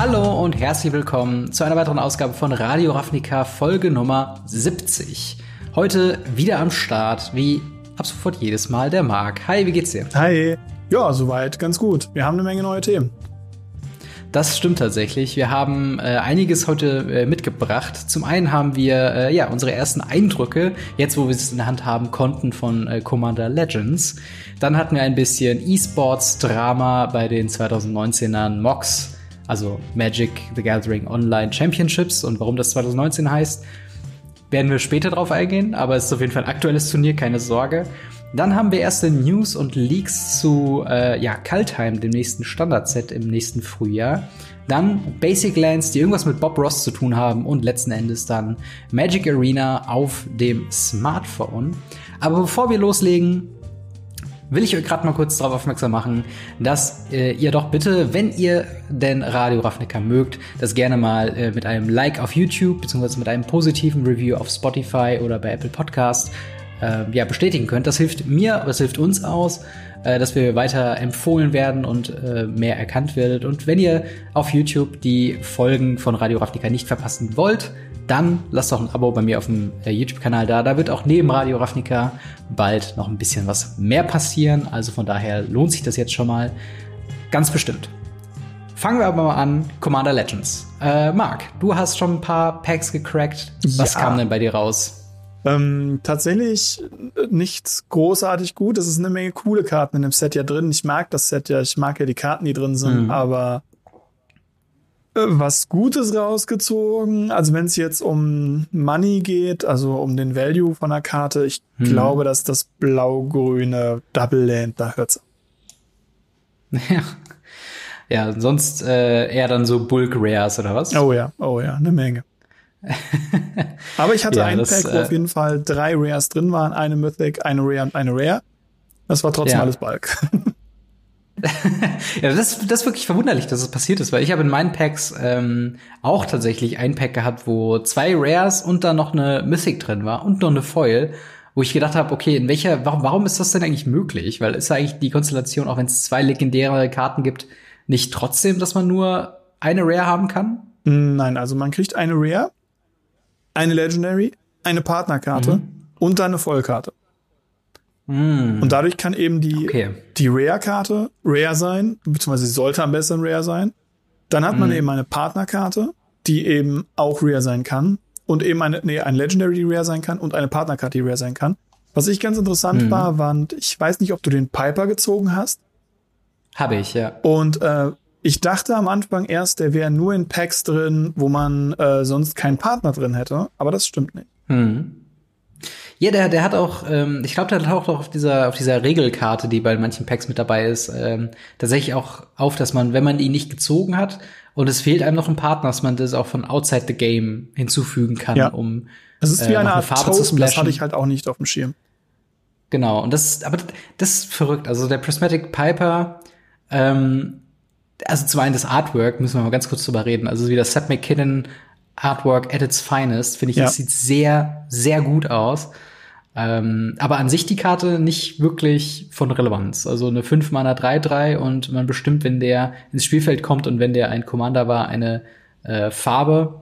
Hallo und herzlich willkommen zu einer weiteren Ausgabe von Radio Ravnica Folge Nummer 70. Heute wieder am Start, wie ab sofort jedes Mal der Marc. Hi, wie geht's dir? Hi. Ja, soweit ganz gut. Wir haben eine Menge neue Themen. Das stimmt tatsächlich. Wir haben äh, einiges heute äh, mitgebracht. Zum einen haben wir äh, ja unsere ersten Eindrücke, jetzt wo wir es in der Hand haben konnten von äh, Commander Legends. Dann hatten wir ein bisschen E-Sports-Drama bei den 2019ern MOX, also Magic the Gathering Online Championships und warum das 2019 heißt, werden wir später drauf eingehen, aber es ist auf jeden Fall ein aktuelles Turnier, keine Sorge. Dann haben wir erste News und Leaks zu äh, ja, Kaltheim, dem nächsten Standard-Set im nächsten Frühjahr. Dann Basic Lands, die irgendwas mit Bob Ross zu tun haben. Und letzten Endes dann Magic Arena auf dem Smartphone. Aber bevor wir loslegen, will ich euch gerade mal kurz darauf aufmerksam machen, dass äh, ihr doch bitte, wenn ihr denn Radio Ravnica mögt, das gerne mal äh, mit einem Like auf YouTube beziehungsweise mit einem positiven Review auf Spotify oder bei Apple Podcast äh, ja, bestätigen könnt. Das hilft mir, das hilft uns aus, äh, dass wir weiter empfohlen werden und äh, mehr erkannt werdet. Und wenn ihr auf YouTube die Folgen von Radio Ravnica nicht verpassen wollt, dann lasst doch ein Abo bei mir auf dem äh, YouTube-Kanal da. Da wird auch neben Radio Ravnica bald noch ein bisschen was mehr passieren. Also von daher lohnt sich das jetzt schon mal ganz bestimmt. Fangen wir aber mal an, Commander Legends. Äh, Marc, du hast schon ein paar Packs gecrackt. Was Ja. kam denn bei dir raus? Ähm, tatsächlich nichts großartig gut. Es ist eine Menge coole Karten in dem Set ja drin. Ich mag das Set ja, ich mag ja die Karten, die drin sind, Mhm. aber was Gutes rausgezogen. Also wenn es jetzt um Money geht, also um den Value von der Karte, ich Mhm. glaube, dass das blau-grüne Double Land, da hört's. Ja. Ja, sonst äh, eher dann so Bulk Rares oder was? Oh ja, oh ja, eine Menge. Aber ich hatte Ja, ein das, Pack, wo äh, auf jeden Fall drei Rares drin waren, eine Mythic, eine Rare und eine Rare. Das war trotzdem Ja. alles Bulk. Ja, das, das ist wirklich verwunderlich, dass es passiert ist, weil ich habe in meinen Packs ähm, auch tatsächlich ein Pack gehabt, wo zwei Rares und dann noch eine Mythic drin war und noch eine Foil, wo ich gedacht habe, okay, in welcher, warum, warum ist das denn eigentlich möglich? Weil ist ja eigentlich die Konstellation, auch wenn es zwei legendäre Karten gibt, nicht trotzdem, dass man nur eine Rare haben kann? Nein, also man kriegt eine Rare, eine Legendary, eine Partnerkarte Mhm. und dann eine Vollkarte. Hm. Und dadurch kann eben die, Okay. die Rare-Karte Rare sein, beziehungsweise sie sollte am besten Rare sein. Dann hat Mhm. man eben eine Partnerkarte, die eben auch Rare sein kann. Und eben eine, nee, ein Legendary, die Rare sein kann und eine Partnerkarte, die Rare sein kann. Was ich ganz interessant Mhm. war, war, ich weiß nicht, ob du den Piper gezogen hast. Habe ich, ja. Und äh, ich dachte am Anfang erst, der wäre nur in Packs drin, wo man äh, sonst keinen Partner drin hätte. Aber das stimmt nicht. Hm. Ja, der, der hat auch, ähm, ich glaube, der taucht auch auf dieser, auf dieser Regelkarte, die bei manchen Packs mit dabei ist, ähm, tatsächlich auch auf, dass man, wenn man ihn nicht gezogen hat und es fehlt einem noch ein Partner, dass man das auch von outside the game hinzufügen kann, Ja. um Das ist äh, wie noch eine Art Farbe zu Token, das splashen. hatte ich halt auch nicht auf dem Schirm. Genau, und das, aber das ist verrückt. Also der Prismatic Piper, ähm, also zum einen das Artwork, müssen wir mal ganz kurz drüber reden. Also wie das Seth McKinnon Artwork at its finest, finde ich, Ja. das sieht sehr, sehr gut aus. Ähm, aber an sich die Karte nicht wirklich von Relevanz. Also eine 5 Mana 3-3 und man bestimmt, wenn der ins Spielfeld kommt und wenn der ein Commander war, eine äh, Farbe.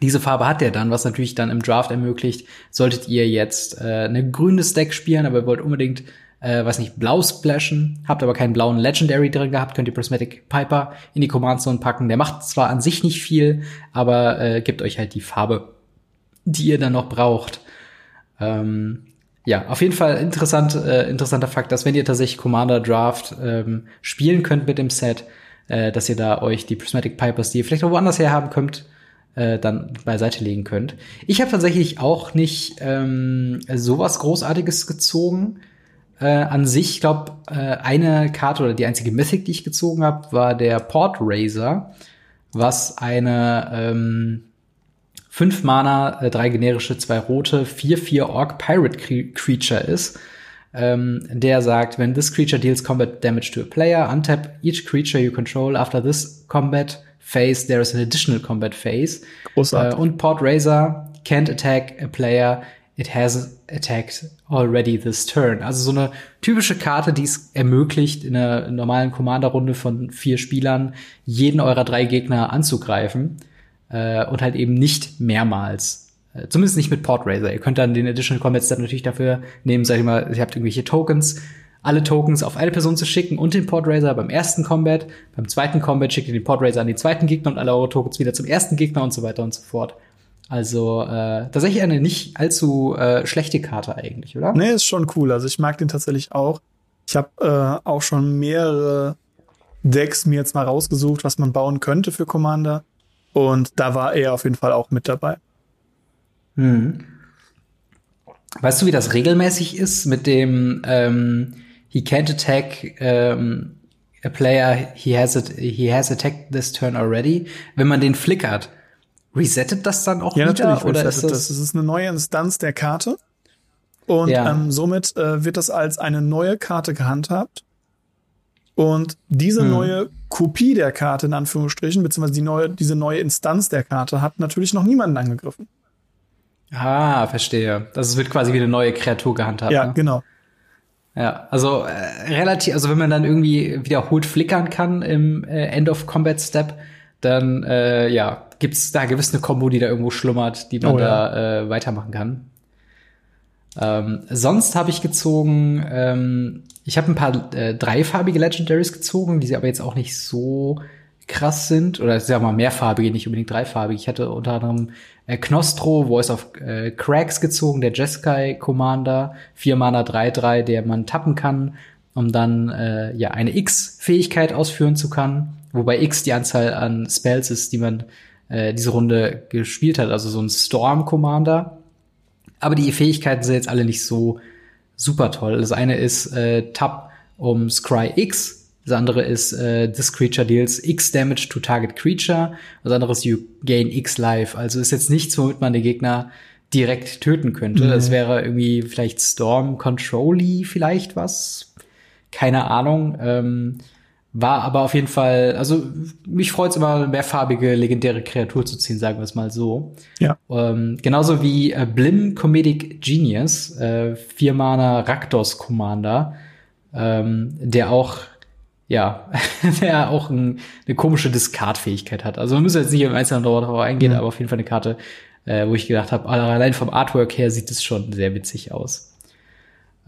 Diese Farbe hat er dann, was natürlich dann im Draft ermöglicht, solltet ihr jetzt äh, eine grünes Deck spielen, aber ihr wollt unbedingt, äh, weiß nicht, blau splashen, habt aber keinen blauen Legendary drin gehabt, könnt ihr Prismatic Piper in die Command Zone packen. Der macht zwar an sich nicht viel, aber äh, gibt euch halt die Farbe, die ihr dann noch braucht. Ähm, ja, auf jeden Fall interessant, äh, interessanter Fakt, dass wenn ihr tatsächlich Commander Draft ähm, spielen könnt mit dem Set, äh, dass ihr da euch die Prismatic Pipers, die ihr vielleicht auch woanders her haben könnt, äh, dann beiseite legen könnt. Ich habe tatsächlich auch nicht ähm, sowas Großartiges gezogen. Äh, an sich, ich glaube, äh, eine Karte oder die einzige Mythic, die ich gezogen habe, war der Port Razor, was eine ähm, 5 Mana, äh, drei generische, zwei rote, 4-4 Orc Pirate Cre Creature ist. Ähm, der sagt, when this creature deals combat damage to a player, untap each creature you control after this combat phase, there is an additional combat phase. Großartig. Äh, und Port Razor can't attack a player it has attacked already this turn. Also so eine typische Karte, die es ermöglicht, in einer normalen Commander-Runde von vier Spielern jeden eurer drei Gegner anzugreifen äh, und halt eben nicht mehrmals. Äh, zumindest nicht mit Portraiser. Ihr könnt dann den Additional Combat Step natürlich dafür nehmen, sag ich mal, ihr habt irgendwelche Tokens, alle Tokens auf eine Person zu schicken und den Portraiser beim ersten Combat. Beim zweiten Combat schickt ihr den Portraiser an den zweiten Gegner und alle eure Tokens wieder zum ersten Gegner und so weiter und so fort. Also äh, tatsächlich eine nicht allzu äh, schlechte Karte eigentlich, oder? Nee, ist schon cool. Also ich mag den tatsächlich auch. Ich habe äh, auch schon mehrere Decks mir jetzt mal rausgesucht, was man bauen könnte für Commander. Und da war er auf jeden Fall auch mit dabei. Hm. Weißt du, wie das regelmäßig ist mit dem ähm, he can't attack um, a player he has it, he has attacked this turn already. Wenn man den flickert, resettet das dann auch ja, wieder? Natürlich oder ist das, das? Es ist eine neue Instanz der Karte. Und ja. ähm, somit äh, wird das als eine neue Karte gehandhabt. Und diese hm. neue Kopie der Karte, in Anführungsstrichen, beziehungsweise die neue, diese neue Instanz der Karte, hat natürlich noch niemanden angegriffen. Ah, verstehe. Das wird quasi wie eine neue Kreatur gehandhabt. Ja, ne? genau. Ja, also äh, relativ, also wenn man dann irgendwie wiederholt flickern kann im äh, End of Combat Step, dann äh, ja, gibt's da gewiss eine Kombo, die da irgendwo schlummert, die man oh, ja. da äh, weitermachen kann. Ähm, sonst habe ich gezogen, ähm, ich habe ein paar äh, dreifarbige Legendaries gezogen, die sie aber jetzt auch nicht so krass sind, oder sagen wir mal mehrfarbige, nicht unbedingt dreifarbige. Ich hatte unter anderem äh, Knostro, Voice of äh, Cracks gezogen, der Jeskai Commander, 4 Mana 3-3, der man tappen kann, um dann äh, ja eine X-Fähigkeit ausführen zu können, wobei X die Anzahl an Spells ist, die man äh, diese Runde gespielt hat, also so ein Storm Commander. Aber die Fähigkeiten sind jetzt alle nicht so super toll. Das eine ist äh, Tap um Scry X, das andere ist, äh, this creature deals X Damage to target creature. Das andere ist, you gain X Life. Also ist jetzt nichts, womit man den Gegner direkt töten könnte. Mhm. Das wäre irgendwie vielleicht Storm Controlly vielleicht was. Keine Ahnung. Ähm, war aber auf jeden Fall, also mich freut es immer, mehrfarbige legendäre Kreatur zu ziehen, sagen wir es mal so. Ja. Ähm, genauso wie äh, Blim Comedic Genius, äh, vier Mana Rakdos Commander, ähm, der auch ja, der auch ein, eine komische Discard-Fähigkeit hat. Also man muss jetzt nicht im Einzelnen darauf eingehen, mhm. aber auf jeden Fall eine Karte, äh, wo ich gedacht habe, allein vom Artwork her sieht es schon sehr witzig aus.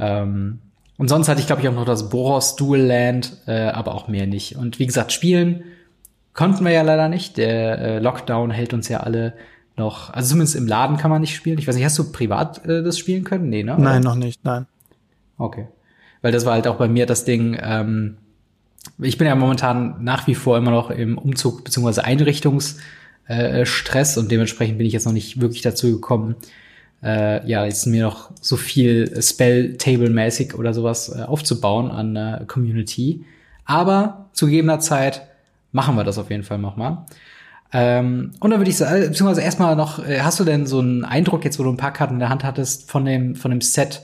Ähm, und sonst hatte ich, glaube ich, auch noch das Boros Dual Land, äh, aber auch mehr nicht. Und wie gesagt, spielen konnten wir ja leider nicht. Der äh, Lockdown hält uns ja alle noch, also zumindest im Laden kann man nicht spielen. Ich weiß nicht, hast du privat äh, das spielen können? Nee, ne? Nein, noch nicht, nein. Okay. Weil das war halt auch bei mir das Ding, ähm, ich bin ja momentan nach wie vor immer noch im Umzug bzw. Einrichtungsstress äh, und dementsprechend bin ich jetzt noch nicht wirklich dazu gekommen, äh, ja, jetzt mir noch so viel Spell-Table-mäßig oder sowas äh, aufzubauen an äh, Community. Aber zu gegebener Zeit machen wir das auf jeden Fall nochmal. Ähm, und dann würde ich sagen, beziehungsweise erstmal noch, äh, hast du denn so einen Eindruck jetzt, wo du ein paar Karten in der Hand hattest von dem, von dem Set,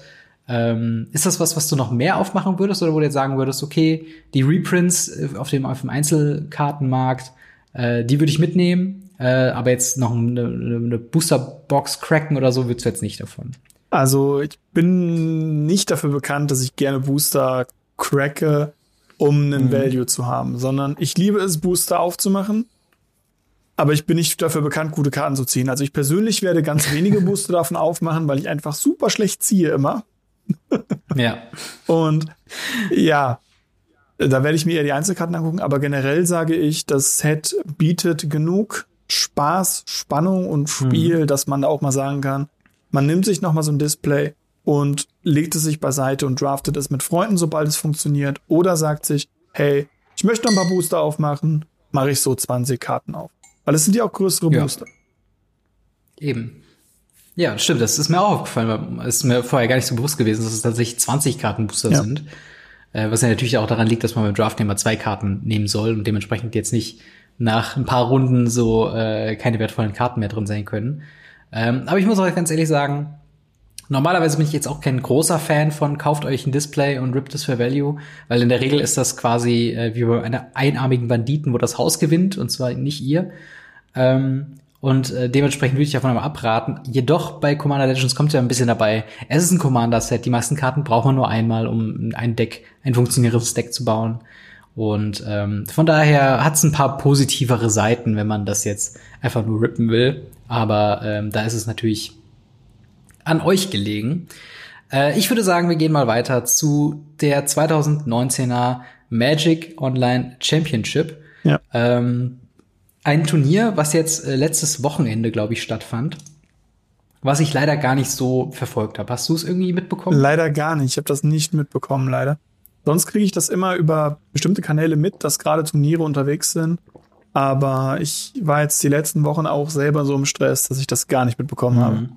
ähm, ist das was, was du noch mehr aufmachen würdest oder wo du jetzt sagen würdest, okay, die Reprints äh, auf dem, auf dem Einzelkartenmarkt, äh, die würde ich mitnehmen, äh, aber jetzt noch eine, eine Boosterbox cracken oder so würdest du jetzt nicht davon? Also ich bin nicht dafür bekannt, dass ich gerne Booster cracke, um einen mhm. Value zu haben, sondern ich liebe es, Booster aufzumachen. Aber ich bin nicht dafür bekannt, gute Karten zu ziehen. Also ich persönlich werde ganz wenige Booster davon aufmachen, weil ich einfach super schlecht ziehe immer. ja. Und ja, da werde ich mir eher die Einzelkarten angucken, aber generell sage ich, das Set bietet genug Spaß, Spannung und Spiel, mhm. dass man da auch mal sagen kann, man nimmt sich noch mal so ein Display und legt es sich beiseite und draftet es mit Freunden, sobald es funktioniert, oder sagt sich, hey, ich möchte noch ein paar Booster aufmachen, mache ich so 20 Karten auf. Weil es sind ja auch größere ja. Booster. Eben. Ja, stimmt. Das ist mir auch aufgefallen. Es ist mir vorher gar nicht so bewusst gewesen, dass es tatsächlich 20 Kartenbooster ja. sind. Äh, was ja natürlich auch daran liegt, dass man beim Draft immer zwei Karten nehmen soll und dementsprechend jetzt nicht nach ein paar Runden so äh, keine wertvollen Karten mehr drin sein können. Ähm, aber ich muss euch ganz ehrlich sagen, normalerweise bin ich jetzt auch kein großer Fan von kauft euch ein Display und rippt es für Value, weil in der Regel ist das quasi äh, wie bei einer einarmigen Banditen, wo das Haus gewinnt und zwar nicht ihr. Ähm, Und äh, dementsprechend würde ich davon einmal abraten. Jedoch bei Commander Legends kommt ja ein bisschen dabei. Es ist ein Commander-Set. Die meisten Karten braucht man nur einmal, um ein Deck, ein funktionierendes Deck zu bauen. Und ähm, von daher hat es ein paar positivere Seiten, wenn man das jetzt einfach nur rippen will. Aber ähm, da ist es natürlich an euch gelegen. Äh, ich würde sagen, wir gehen mal weiter zu der 2019er Magic Online Championship. Ja. Ähm, ein Turnier, was jetzt äh, letztes Wochenende, glaube ich, stattfand, was ich leider gar nicht so verfolgt habe. Hast du es irgendwie mitbekommen? Leider gar nicht. Ich habe das nicht mitbekommen, leider. Sonst kriege ich das immer über bestimmte Kanäle mit, dass gerade Turniere unterwegs sind. Aber ich war jetzt die letzten Wochen auch selber so im Stress, dass ich das gar nicht mitbekommen mhm. habe.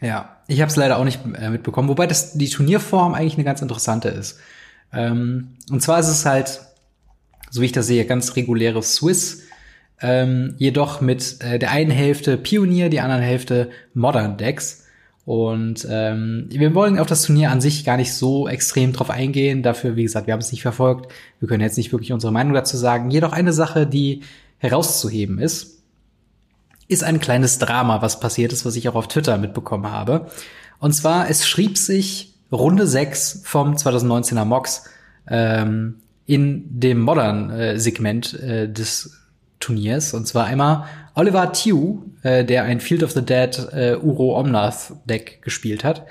Ja, ich habe es leider auch nicht äh, mitbekommen, wobei das die Turnierform eigentlich eine ganz interessante ist. Ähm, und zwar ist es halt, so wie ich das sehe, ganz reguläres Swiss, ähm, jedoch mit äh, der einen Hälfte Pionier, die anderen Hälfte Modern Decks. Und ähm, wir wollen auf das Turnier an sich gar nicht so extrem drauf eingehen. Dafür, wie gesagt, wir haben es nicht verfolgt. Wir können jetzt nicht wirklich unsere Meinung dazu sagen. Jedoch eine Sache, die herauszuheben ist, ist ein kleines Drama, was passiert ist, was ich auch auf Twitter mitbekommen habe. Und zwar, es schrieb sich Runde 6 vom 2019er MOX ähm, in dem Modern-Segment äh, des Turniers. Und zwar einmal Oliver Tew, äh, der ein Field of the Dead äh, Uro Omnath Deck gespielt hat,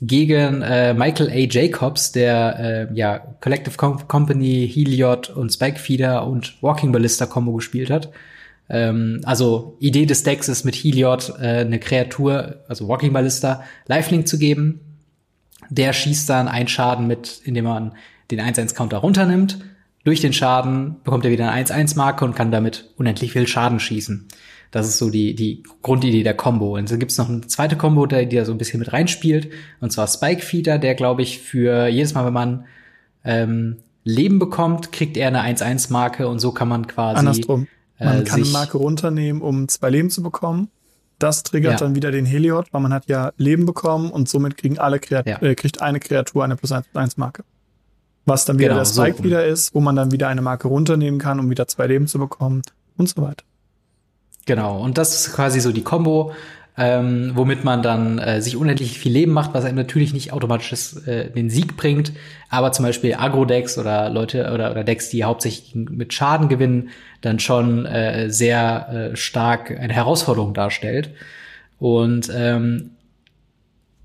gegen äh, Michael A. Jacobs, der äh, ja Collective Com Company, Heliod und Spikefeeder und Walking Ballista Combo gespielt hat. Ähm, also Idee des Decks ist mit Heliod äh, eine Kreatur, also Walking Ballista, Lifelink zu geben. Der schießt dann einen Schaden mit, indem man den 1-1-Counter runternimmt durch den Schaden bekommt er wieder eine 1-1-Marke und kann damit unendlich viel Schaden schießen. Das ist so die, die Grundidee der Combo. Und dann gibt's noch eine zweite Combo, die da so ein bisschen mit reinspielt. Und zwar Spike Feeder, der, glaube ich, für jedes Mal, wenn man ähm, Leben bekommt, kriegt er eine 1-1-Marke und so kann man quasi. Andersrum. Man äh, kann eine Marke runternehmen, um zwei Leben zu bekommen. Das triggert ja. dann wieder den Heliod, weil man hat ja Leben bekommen und somit kriegen alle Kreat ja. äh, kriegt eine Kreatur eine plus 1 Marke. Was dann wieder genau, der Spike so. wieder ist, wo man dann wieder eine Marke runternehmen kann, um wieder zwei Leben zu bekommen und so weiter. Genau, und das ist quasi so die Combo, ähm, womit man dann äh, sich unendlich viel Leben macht, was einem natürlich nicht automatisch äh, den Sieg bringt, aber zum Beispiel Agro-Decks oder Leute oder, oder Decks, die hauptsächlich mit Schaden gewinnen, dann schon äh, sehr äh, stark eine Herausforderung darstellt. Und ähm,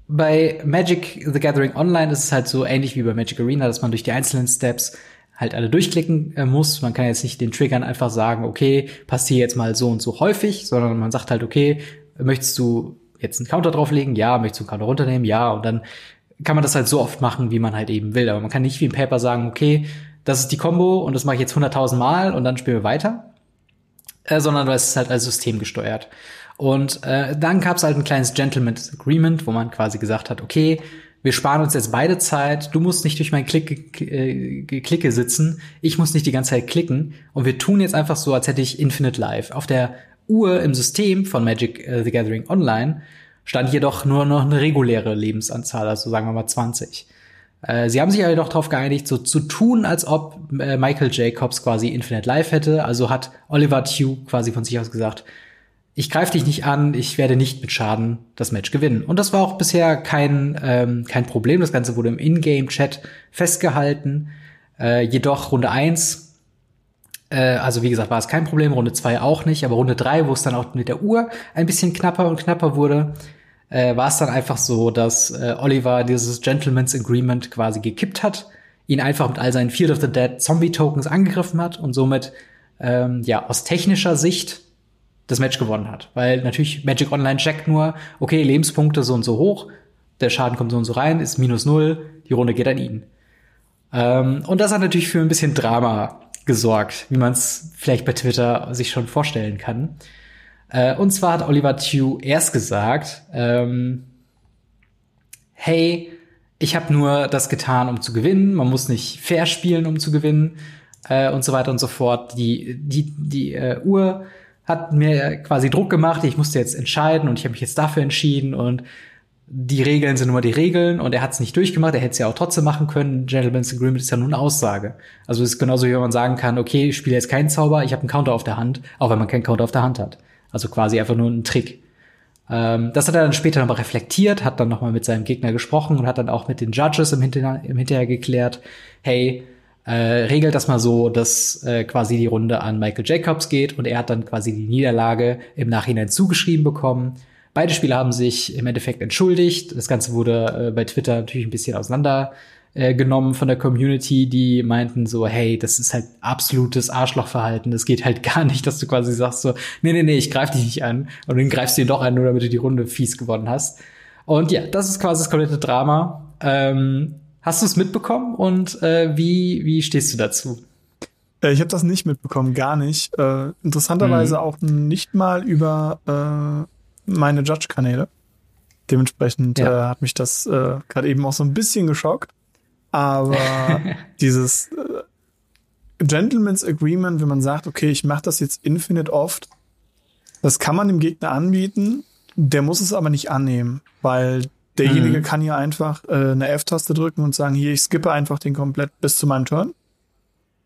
bei Magic the Gathering Online ist es halt so ähnlich wie bei Magic Arena, dass man durch die einzelnen Steps halt alle durchklicken äh, muss. Man kann jetzt nicht den Triggern einfach sagen, okay, passt hier jetzt mal so und so häufig, sondern man sagt halt, okay, möchtest du jetzt einen Counter drauflegen? Ja. Möchtest du einen Counter runternehmen? Ja. Und dann kann man das halt so oft machen, wie man halt eben will. Aber man kann nicht wie im Paper sagen, okay, das ist die Combo und das mache ich jetzt 100.000 Mal und dann spielen wir weiter. Äh, sondern es ist halt als System gesteuert. Und äh, dann gab es halt ein kleines Gentleman's Agreement, wo man quasi gesagt hat, okay, wir sparen uns jetzt beide Zeit, du musst nicht durch mein Klick, äh, Klicke sitzen, ich muss nicht die ganze Zeit klicken und wir tun jetzt einfach so, als hätte ich Infinite Life. Auf der Uhr im System von Magic uh, the Gathering Online stand jedoch nur noch eine reguläre Lebensanzahl, also sagen wir mal 20. Äh, sie haben sich aber doch darauf geeinigt, so zu tun, als ob äh, Michael Jacobs quasi Infinite Life hätte. Also hat Oliver Tew quasi von sich aus gesagt, ich greife dich nicht an, ich werde nicht mit Schaden das Match gewinnen. Und das war auch bisher kein, ähm, kein Problem. Das Ganze wurde im Ingame-Chat festgehalten. Äh, jedoch Runde eins, äh, also wie gesagt, war es kein Problem, Runde zwei auch nicht, aber Runde drei, wo es dann auch mit der Uhr ein bisschen knapper und knapper wurde, äh, war es dann einfach so, dass äh, Oliver dieses Gentleman's Agreement quasi gekippt hat, ihn einfach mit all seinen Field of the Dead Zombie-Tokens angegriffen hat und somit ähm, ja aus technischer Sicht das Match gewonnen hat. Weil natürlich Magic Online checkt nur, okay, Lebenspunkte so und so hoch, der Schaden kommt so und so rein, ist minus null, die Runde geht an ihn. Ähm, und das hat natürlich für ein bisschen Drama gesorgt, wie man es vielleicht bei Twitter sich schon vorstellen kann. Äh, und zwar hat Oliver Tew erst gesagt, ähm, hey, ich habe nur das getan, um zu gewinnen. Man muss nicht fair spielen, um zu gewinnen äh, und so weiter und so fort. Die die die äh, Uhr hat mir quasi Druck gemacht, ich musste jetzt entscheiden und ich habe mich jetzt dafür entschieden und die Regeln sind immer die Regeln und er hat es nicht durchgemacht, er hätte es ja auch trotzdem machen können. Gentleman's Agreement ist ja nur eine Aussage. Also es ist genauso wie wenn man sagen kann, okay, ich spiele jetzt keinen Zauber, ich habe einen Counter auf der Hand, auch wenn man keinen Counter auf der Hand hat. Also quasi einfach nur ein Trick. Ähm, das hat er dann später nochmal reflektiert, hat dann nochmal mit seinem Gegner gesprochen und hat dann auch mit den Judges im, Hinter im Hinterher geklärt, hey, äh, regelt das mal so, dass äh, quasi die Runde an Michael Jacobs geht und er hat dann quasi die Niederlage im Nachhinein zugeschrieben bekommen. Beide Spieler haben sich im Endeffekt entschuldigt. Das Ganze wurde äh, bei Twitter natürlich ein bisschen auseinander äh, genommen von der Community, die meinten so, hey, das ist halt absolutes Arschlochverhalten. Das geht halt gar nicht, dass du quasi sagst so, nee, nee, nee, ich greif dich nicht an. Und dann greifst du ihn doch an, nur damit du die Runde fies gewonnen hast. Und ja, das ist quasi das komplette Drama. Ähm, hast du es mitbekommen und äh, wie, wie stehst du dazu? Äh, ich habe das nicht mitbekommen, gar nicht. Äh, interessanterweise mhm. auch nicht mal über äh, meine Judge-Kanäle. Dementsprechend ja. äh, hat mich das äh, gerade eben auch so ein bisschen geschockt. Aber dieses äh, Gentleman's Agreement, wenn man sagt, okay, ich mache das jetzt infinite oft, das kann man dem Gegner anbieten, der muss es aber nicht annehmen, weil derjenige mhm. kann hier einfach äh, eine F-Taste drücken und sagen, hier, ich skippe einfach den komplett bis zu meinem Turn.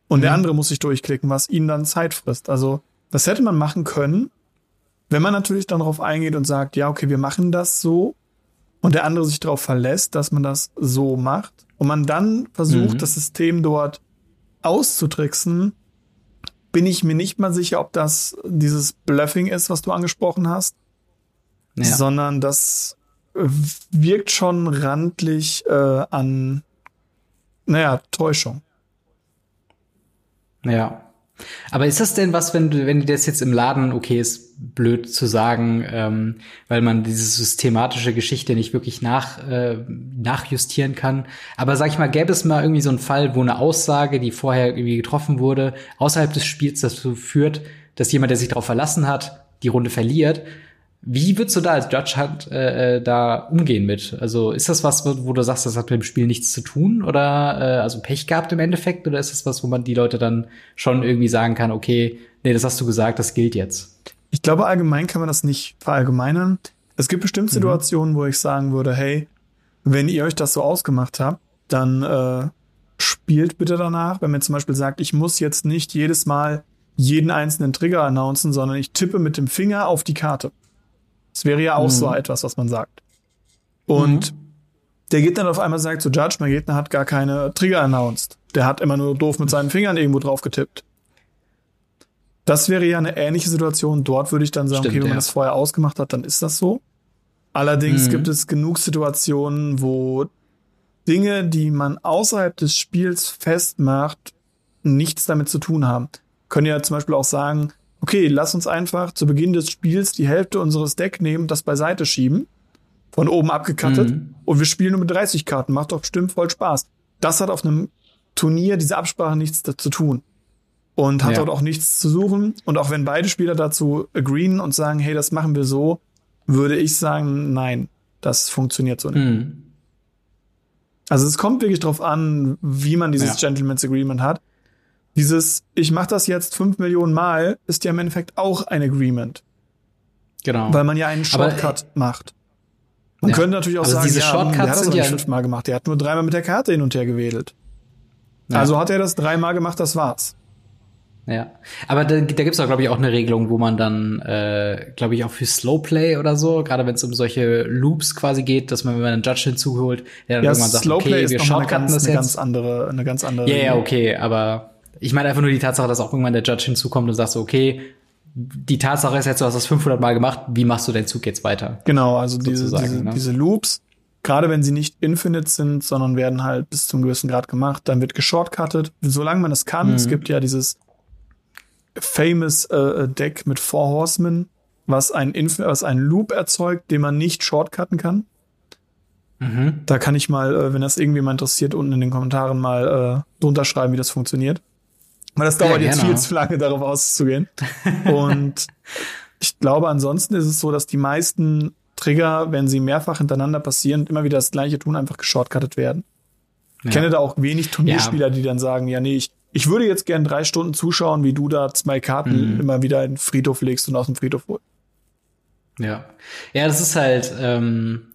Und mhm. der andere muss sich durchklicken, was ihn dann Zeit frisst. Also, das hätte man machen können, wenn man natürlich dann darauf eingeht und sagt, ja, okay, wir machen das so und der andere sich darauf verlässt, dass man das so macht und man dann versucht, mhm. das System dort auszutricksen, bin ich mir nicht mal sicher, ob das dieses Bluffing ist, was du angesprochen hast, ja. sondern das wirkt schon randlich äh, an, naja, Täuschung. Ja. Aber ist das denn was, wenn du, wenn du das jetzt im Laden, okay, ist blöd zu sagen, ähm, weil man diese systematische Geschichte nicht wirklich nach, äh, nachjustieren kann. Aber sag ich mal, gäbe es mal irgendwie so einen Fall, wo eine Aussage, die vorher irgendwie getroffen wurde, außerhalb des Spiels dazu führt, dass jemand, der sich darauf verlassen hat, die Runde verliert, wie würdest du da als Judge halt, äh, da umgehen mit? Also ist das was, wo du sagst, das hat mit dem Spiel nichts zu tun oder äh, also Pech gehabt im Endeffekt oder ist das was, wo man die Leute dann schon irgendwie sagen kann, okay, nee, das hast du gesagt, das gilt jetzt? Ich glaube, allgemein kann man das nicht verallgemeinern. Es gibt bestimmt mhm. Situationen, mhm. wo ich sagen würde, hey, wenn ihr euch das so ausgemacht habt, dann äh, spielt bitte danach. Wenn man zum Beispiel sagt, ich muss jetzt nicht jedes Mal jeden einzelnen Trigger announcen, sondern ich tippe mit dem Finger auf die Karte. Das wäre ja auch mhm. so etwas, was man sagt. Und mhm. der Gegner dann auf einmal sagt, so Judge, mein Gegner hat gar keine Trigger announced. Der hat immer nur doof mit seinen Fingern irgendwo drauf getippt. Das wäre ja eine ähnliche Situation. Dort würde ich dann sagen, Stimmt, okay, wenn man das vorher ausgemacht hat, dann ist das so. Allerdings mhm. gibt es genug Situationen, wo Dinge, die man außerhalb des Spiels festmacht, nichts damit zu tun haben. Können ja zum Beispiel auch sagen, okay, lass uns einfach zu Beginn des Spiels die Hälfte unseres Deck nehmen, das beiseite schieben, von oben abgekattet mhm. und wir spielen nur mit 30 Karten. Macht doch bestimmt voll Spaß. Das hat auf einem Turnier diese Absprache nichts zu tun und hat ja. dort auch nichts zu suchen. Und auch wenn beide Spieler dazu agreeen und sagen, hey, das machen wir so, würde ich sagen, nein, das funktioniert so nicht. Mhm. Also es kommt wirklich drauf an, wie man dieses ja. Gentleman's Agreement hat. Dieses, ich mache das jetzt fünf Millionen Mal, ist ja im Endeffekt auch ein Agreement. Genau. Weil man ja einen Shortcut Aber, macht. Man ja. könnte natürlich auch also sagen, diese ja, Shortcuts der hat das nicht fünfmal gemacht, der hat nur dreimal mit der Karte hin und her gewedelt. Ja. Also hat er das dreimal gemacht, das war's. Ja, aber da, da gibt es auch, glaube ich, auch eine Regelung, wo man dann, äh, glaube ich, auch für Slowplay oder so, gerade wenn es um solche Loops quasi geht, dass man, wenn man einen Judge hinzuholt, der dann ja, irgendwann sagt, okay, wir shortcutten das jetzt. Eine ganz andere, eine ganz andere. Ja, ja, okay, aber ich meine einfach nur die Tatsache, dass auch irgendwann der Judge hinzukommt und sagt so, okay, die Tatsache ist jetzt, du hast das 500 Mal gemacht, wie machst du deinen Zug jetzt weiter? Genau, also diese, diese, ne? diese Loops, gerade wenn sie nicht infinite sind, sondern werden halt bis zum gewissen Grad gemacht, dann wird geshortcuttet, solange man es kann. Mhm. Es gibt ja dieses famous äh, Deck mit Four Horsemen, was ein, was einen Loop erzeugt, den man nicht shortcutten kann. Mhm. Da kann ich mal, äh, wenn das irgendwie mal interessiert, unten in den Kommentaren mal äh, drunter schreiben, wie das funktioniert. Weil das dauert ja, jetzt viel zu lange, darauf auszugehen. Und ich glaube, ansonsten ist es so, dass die meisten Trigger, wenn sie mehrfach hintereinander passieren, immer wieder das gleiche tun, einfach geshortcuttet werden. Ich kenne da auch wenig Turnierspieler, ja. die dann sagen, ja, nee, ich, ich würde jetzt gern drei Stunden zuschauen, wie du da zwei Karten mhm. immer wieder in den Friedhof legst und aus dem Friedhof holst. Ja. Ja, das ist halt, ähm,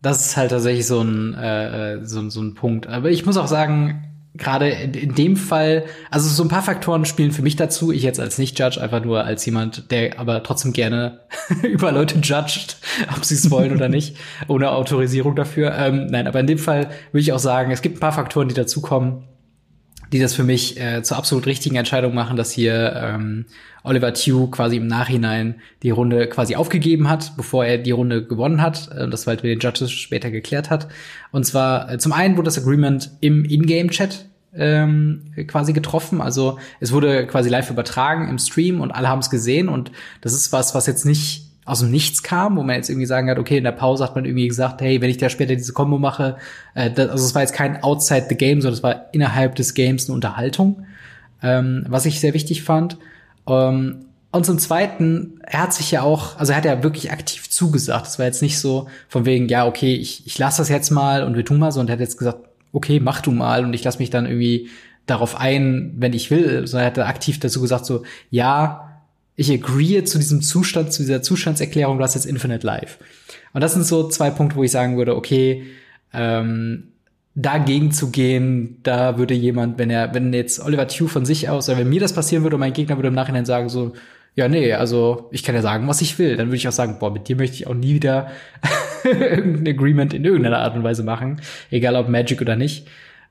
das ist halt tatsächlich so ein, äh, so, so ein Punkt. Aber ich muss auch sagen, gerade in, dem Fall, also so ein paar Faktoren spielen für mich dazu. Ich jetzt als Nicht-Judge, einfach nur als jemand, der aber trotzdem gerne über Leute judgt, ob sie es wollen oder nicht, ohne Autorisierung dafür. Ähm, nein, aber in dem Fall würde ich auch sagen, es gibt ein paar Faktoren, die dazukommen, die das für mich äh, zur absolut richtigen Entscheidung machen, dass hier ähm, Oliver Tew quasi im Nachhinein die Runde quasi aufgegeben hat, bevor er die Runde gewonnen hat. Äh, das war halt mit den Judges später geklärt hat. Und zwar äh, zum einen wurde das Agreement im Ingame-Chat ähm, quasi getroffen. Also es wurde quasi live übertragen im Stream und alle haben es gesehen. Und das ist was, was jetzt nicht aus dem Nichts kam, wo man jetzt irgendwie sagen hat, okay, in der Pause hat man irgendwie gesagt, hey, wenn ich da später diese Combo mache, äh, das, also es war jetzt kein Outside the Game, sondern es war innerhalb des Games eine Unterhaltung, ähm, was ich sehr wichtig fand. Ähm, und zum Zweiten, er hat sich ja auch, also er hat ja wirklich aktiv zugesagt. Es war jetzt nicht so von wegen, ja, okay, ich, ich lasse das jetzt mal und wir tun mal so. Und er hat jetzt gesagt, okay, mach du mal und ich lasse mich dann irgendwie darauf ein, wenn ich will. Sondern er hat aktiv dazu gesagt, so, ja, ich agree zu diesem Zustand, zu dieser Zustandserklärung, du hast jetzt Infinite Life. Und das sind so zwei Punkte, wo ich sagen würde, okay, ähm, dagegen zu gehen, da würde jemand, wenn er, wenn jetzt Oliver Tew von sich aus, oder wenn mir das passieren würde, mein Gegner würde im Nachhinein sagen so, ja, nee, also ich kann ja sagen, was ich will. Dann würde ich auch sagen, boah, mit dir möchte ich auch nie wieder irgendein Agreement in irgendeiner Art und Weise machen, egal ob Magic oder nicht.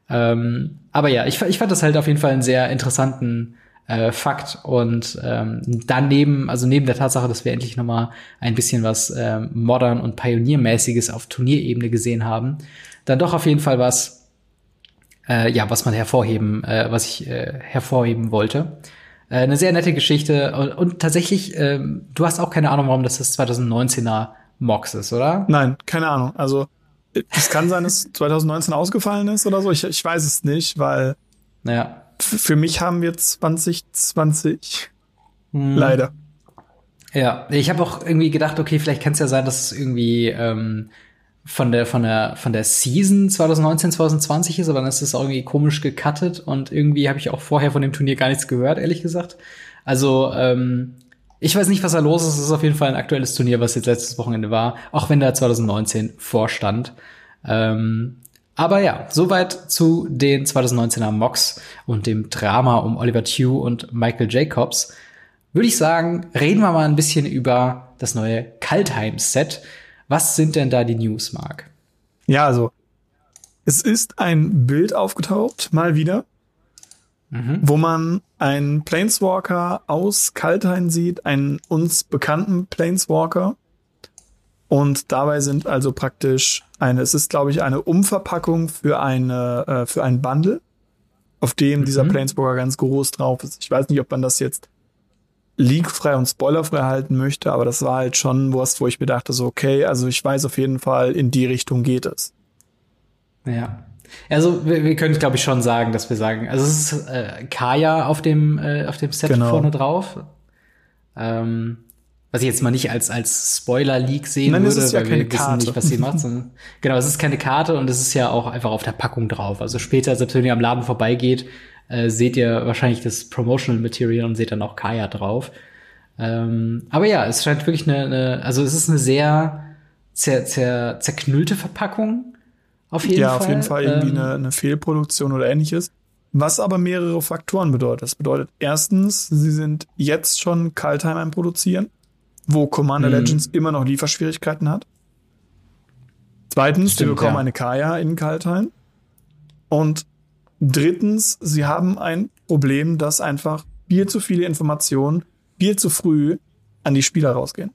Ähm, aber ja, ich, ich fand das halt auf jeden Fall einen sehr interessanten äh, Fakt. Und ähm, daneben, also neben der Tatsache, dass wir endlich noch mal ein bisschen was äh, modern und pioniermäßiges auf Turnierebene gesehen haben, dann doch auf jeden Fall was, äh, ja, was man hervorheben, äh, was ich äh, hervorheben wollte. Äh, eine sehr nette Geschichte und, und tatsächlich, äh, du hast auch keine Ahnung, warum das das 2019er Mox ist, oder? Nein, keine Ahnung. Also es kann sein, dass 2019 ausgefallen ist oder so. Ich, ich weiß es nicht, weil ja für mich haben wir 2020. Hm. Leider. Ja, ich habe auch irgendwie gedacht, okay, vielleicht kann es ja sein, dass es irgendwie ähm, von der von der von der Season 2019 2020 ist, aber dann ist es auch irgendwie komisch gecuttet und irgendwie habe ich auch vorher von dem Turnier gar nichts gehört, ehrlich gesagt. Also ähm, ich weiß nicht, was da los ist. Es ist auf jeden Fall ein aktuelles Turnier, was jetzt letztes Wochenende war, auch wenn da 2019 vorstand. Ähm, aber ja, soweit zu den 2019er Mocks und dem Drama um Oliver Tew und Michael Jacobs. Würde ich sagen, reden wir mal ein bisschen über das neue Kaltheim-Set. Was sind denn da die News, Mark? Ja, also es ist ein Bild aufgetaucht, mal wieder, mhm. wo man einen Planeswalker aus Kaltheim sieht, einen uns bekannten Planeswalker. Und dabei sind also praktisch eine, es ist, glaube ich, eine Umverpackung für eine, äh, für ein Bundle, auf dem mhm. dieser Planesburger ganz groß drauf ist. Ich weiß nicht, ob man das jetzt leakfrei und spoilerfrei halten möchte, aber das war halt schon was, wo ich mir dachte, so, okay, also ich weiß auf jeden Fall, in die Richtung geht es. Ja. Also wir, wir können, glaube ich, schon sagen, dass wir sagen, also es ist äh, Kaya auf dem, äh, auf dem Set genau. vorne drauf. Ähm, was ich jetzt mal nicht als, als Spoiler-Leak sehen Nein, würde, ist ja weil keine wir wissen Karte. nicht, was sie macht. Sondern, genau, es ist keine Karte und es ist ja auch einfach auf der Packung drauf. Also später, selbst wenn ihr am Laden vorbeigeht, äh, seht ihr wahrscheinlich das Promotional Material und seht dann auch Kaya drauf. Ähm, aber ja, es scheint wirklich eine, eine also es ist eine sehr zer, zer, zerknüllte Verpackung. Auf jeden ja, Fall. Ja, auf jeden Fall irgendwie ähm, eine, eine Fehlproduktion oder ähnliches. Was aber mehrere Faktoren bedeutet. Das bedeutet erstens, sie sind jetzt schon Kaltheim am Produzieren wo Commander mhm. Legends immer noch Lieferschwierigkeiten hat. Zweitens, Stimmt, wir bekommen ja. eine Kaya in Kaltheim. Und drittens, sie haben ein Problem, dass einfach viel zu viele Informationen viel zu früh an die Spieler rausgehen.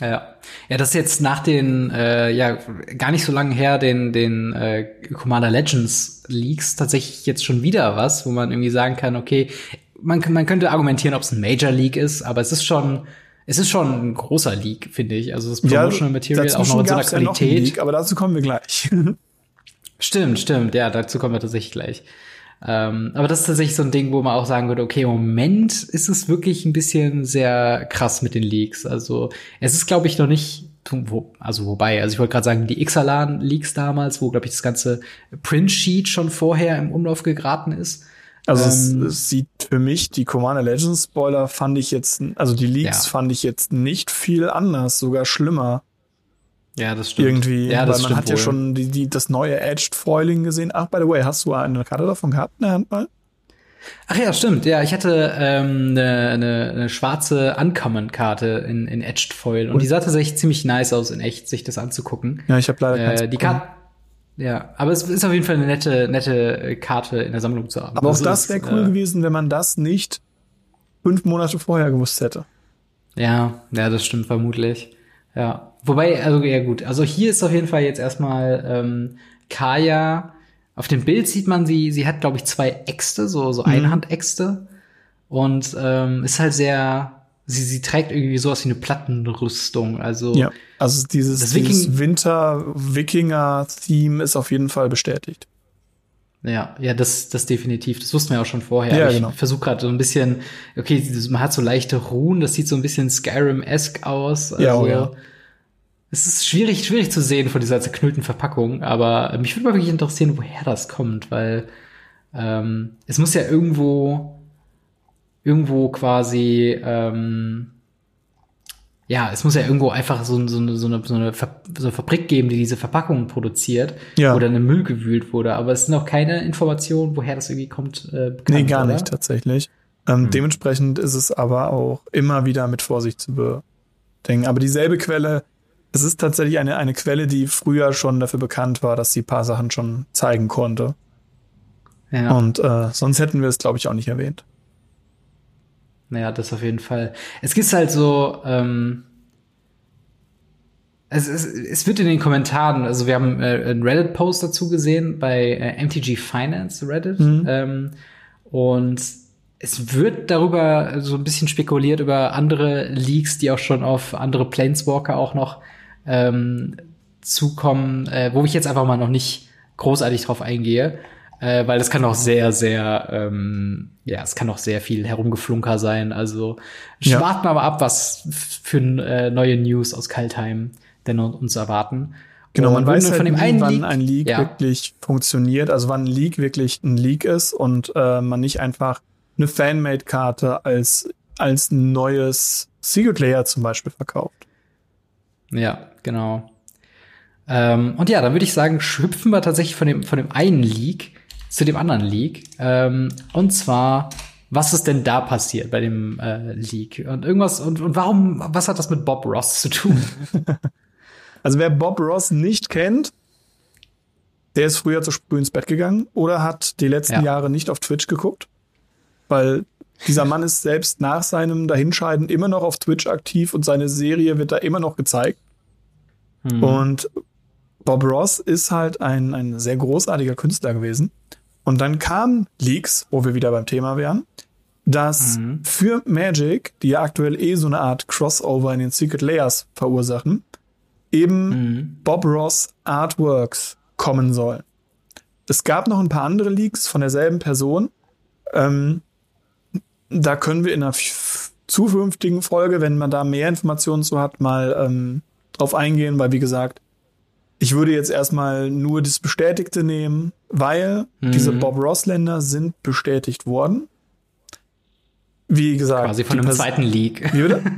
Ja, ja, das ist jetzt nach den äh, ja gar nicht so lange her den den äh, Commander Legends Leaks tatsächlich jetzt schon wieder was, wo man irgendwie sagen kann, okay, man man könnte argumentieren, ob es ein Major League ist, aber es ist schon es ist schon ein großer Leak, finde ich. Also das Promotional ja, Material auch noch in so einer Qualität. Ja Leak, aber dazu kommen wir gleich. stimmt, stimmt. Ja, dazu kommen wir tatsächlich gleich. Ähm, aber das ist tatsächlich so ein Ding, wo man auch sagen würde, okay, im Moment ist es wirklich ein bisschen sehr krass mit den Leaks. Also es ist, glaube ich, noch nicht also wobei, also ich wollte gerade sagen, die Ixalan-Leaks damals, wo, glaube ich, das ganze Print-Sheet schon vorher im Umlauf geraten ist. Also ähm, es, es, sieht für mich, die Commander Legends Spoiler fand ich jetzt, also die Leaks ja. fand ich jetzt nicht viel anders, sogar schlimmer. Ja, das stimmt. Irgendwie, ja, das weil man hat wohl. ja schon die, die, das neue Edged Foiling gesehen. Ach, by the way, hast du eine Karte davon gehabt in der Hand mal? Ach ja, stimmt. Ja, ich hatte ähm, eine, eine, eine schwarze Uncommon-Karte in, in Edged Foil und, und die sah tatsächlich ziemlich nice aus in echt, sich das anzugucken. Ja, ich habe leider äh, die Karte. Ja, aber es ist auf jeden Fall eine nette, nette Karte in der Sammlung zu haben. Aber auch das wäre cool äh, gewesen, wenn man das nicht fünf Monate vorher gewusst hätte. Ja, ja, das stimmt vermutlich. Ja. Wobei, also ja gut, also hier ist auf jeden Fall jetzt erstmal ähm, Kaya. Auf dem Bild sieht man sie, sie hat, glaube ich, zwei Äxte, so, so mhm. Einhandäxte. Und ähm, ist halt sehr, sie, sie trägt irgendwie sowas wie eine Plattenrüstung. Also, ja, also dieses, dieses Winter-Wikinger-Theme ist auf jeden Fall bestätigt. Ja, ja, das, das definitiv. Das wussten wir auch schon vorher. Ja, genau. Ich versuche gerade so ein bisschen, okay, man hat so leichte Ruhen, das sieht so ein bisschen Skyrim-esque aus. Also, ja, oh ja. Es ist schwierig, schwierig zu sehen von dieser zerknüllten Verpackung, aber mich würde mal wirklich interessieren, woher das kommt, weil ähm, es muss ja irgendwo, irgendwo quasi, ähm, ja, es muss ja irgendwo einfach so, so, eine, so, eine, so, eine, Fabrik geben, die diese Verpackungen produziert ja. oder in den Müll gewühlt wurde. Aber es sind auch keine Informationen, woher das irgendwie kommt. Äh, bekannt, nee, gar oder? nicht tatsächlich. Ähm, hm. Dementsprechend ist es aber auch immer wieder mit Vorsicht zu bedenken. Aber dieselbe Quelle es ist tatsächlich eine, eine Quelle, die früher schon dafür bekannt war, dass sie ein paar Sachen schon zeigen konnte. Ja. Und äh, sonst hätten wir es, glaube ich, auch nicht erwähnt. Naja, das auf jeden Fall. Es gibt halt so, ähm, es, es, es wird in den Kommentaren, also wir haben äh, einen Reddit-Post dazu gesehen bei äh, MTG Finance Reddit. Mhm. Ähm, und es wird darüber so ein bisschen spekuliert über andere Leaks, die auch schon auf andere Planeswalker auch noch ähm, zukommen, äh, wo ich jetzt einfach mal noch nicht großartig drauf eingehe, äh, weil es kann auch sehr, sehr, ähm, ja, es kann auch sehr viel herumgeflunker sein. Also Ja. warten wir mal ab, was für äh, neue News aus Kaltheim denn uns erwarten. Genau, man weiß halt von dem nie, einen wann Leak- ein Leak Ja. wirklich funktioniert, also wann ein Leak wirklich ein Leak ist und äh, man nicht einfach eine Fanmade-Karte als, als neues Secret Layer zum Beispiel verkauft. Ja, genau. Ähm, und ja, dann würde ich sagen, hüpfen wir tatsächlich von dem, von dem einen Leak zu dem anderen Leak. Ähm, und zwar, was ist denn da passiert bei dem äh, Leak? Und irgendwas, und, und warum, was hat das mit Bob Ross zu tun? Also wer Bob Ross nicht kennt, der ist früher zu früh ins Bett gegangen oder hat die letzten Ja. Jahre nicht auf Twitch geguckt, weil dieser Mann ist selbst nach seinem Dahinscheiden immer noch auf Twitch aktiv und seine Serie wird da immer noch gezeigt. Hm. Und Bob Ross ist halt ein, ein sehr großartiger Künstler gewesen. Und dann kamen Leaks, wo wir wieder beim Thema wären, dass Mhm. für Magic, die ja aktuell eh so eine Art Crossover in den Secret Layers verursachen, eben Mhm. Bob Ross Artworks kommen sollen. Es gab noch ein paar andere Leaks von derselben Person. Ähm, da können wir in einer zukünftigen Folge, wenn man da mehr Informationen zu hat, mal ähm, drauf eingehen, weil wie gesagt, ich würde jetzt erstmal nur das Bestätigte nehmen, weil Mhm. diese Bob Ross-Länder sind bestätigt worden. Wie gesagt, quasi von einem Pers- zweiten Leak. Wie bitte?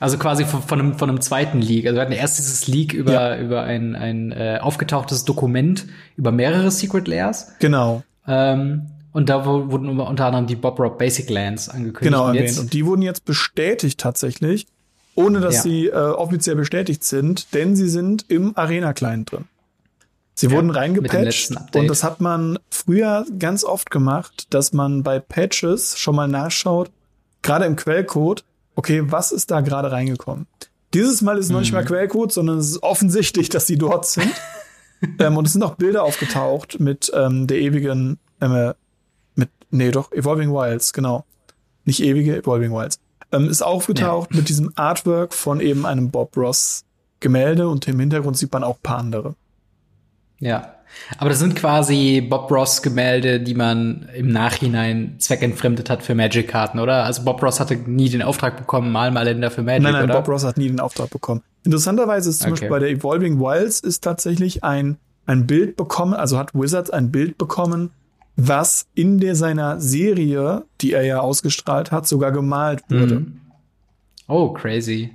Also quasi von, von, einem, von einem zweiten Leak. Also wir hatten erst dieses Leak über, Ja. über ein, ein äh, aufgetauchtes Dokument über mehrere Secret Layers. Genau, Ähm, und da wurden unter anderem die Bob Rock Basic Lands angekündigt. genau Und erwähnt. jetzt- Und die wurden jetzt bestätigt tatsächlich, ohne dass Ja. sie äh, offiziell bestätigt sind, denn sie sind im Arena-Client drin. Sie Ja, wurden reingepatcht und das hat man früher ganz oft gemacht, dass man bei Patches schon mal nachschaut, gerade im Quellcode, okay, was ist da gerade reingekommen? Dieses Mal ist es noch nicht Mhm. mal Quellcode, sondern es ist offensichtlich, dass sie dort sind. ähm, und es sind auch Bilder aufgetaucht mit ähm, der ewigen, ähm, mit, nee, doch, Evolving Wilds, genau. Nicht ewige, Evolving Wilds. Ähm, ist aufgetaucht mit diesem Artwork von eben einem Bob Ross Gemälde und im Hintergrund sieht man auch ein paar andere. Ja. Aber das sind quasi Bob Ross Gemälde, die man im Nachhinein zweckentfremdet hat für Magic-Karten, oder? Also Bob Ross hatte nie den Auftrag bekommen, mal mal Länder für Magic, Nein, nein, oder? Bob Ross hat nie den Auftrag bekommen. Interessanterweise ist zum Okay. Beispiel bei der Evolving Wilds ist tatsächlich ein, ein Bild bekommen, also hat Wizards ein Bild bekommen, was in der seiner Serie, die er ja ausgestrahlt hat, sogar gemalt wurde. Mhm. Oh, crazy.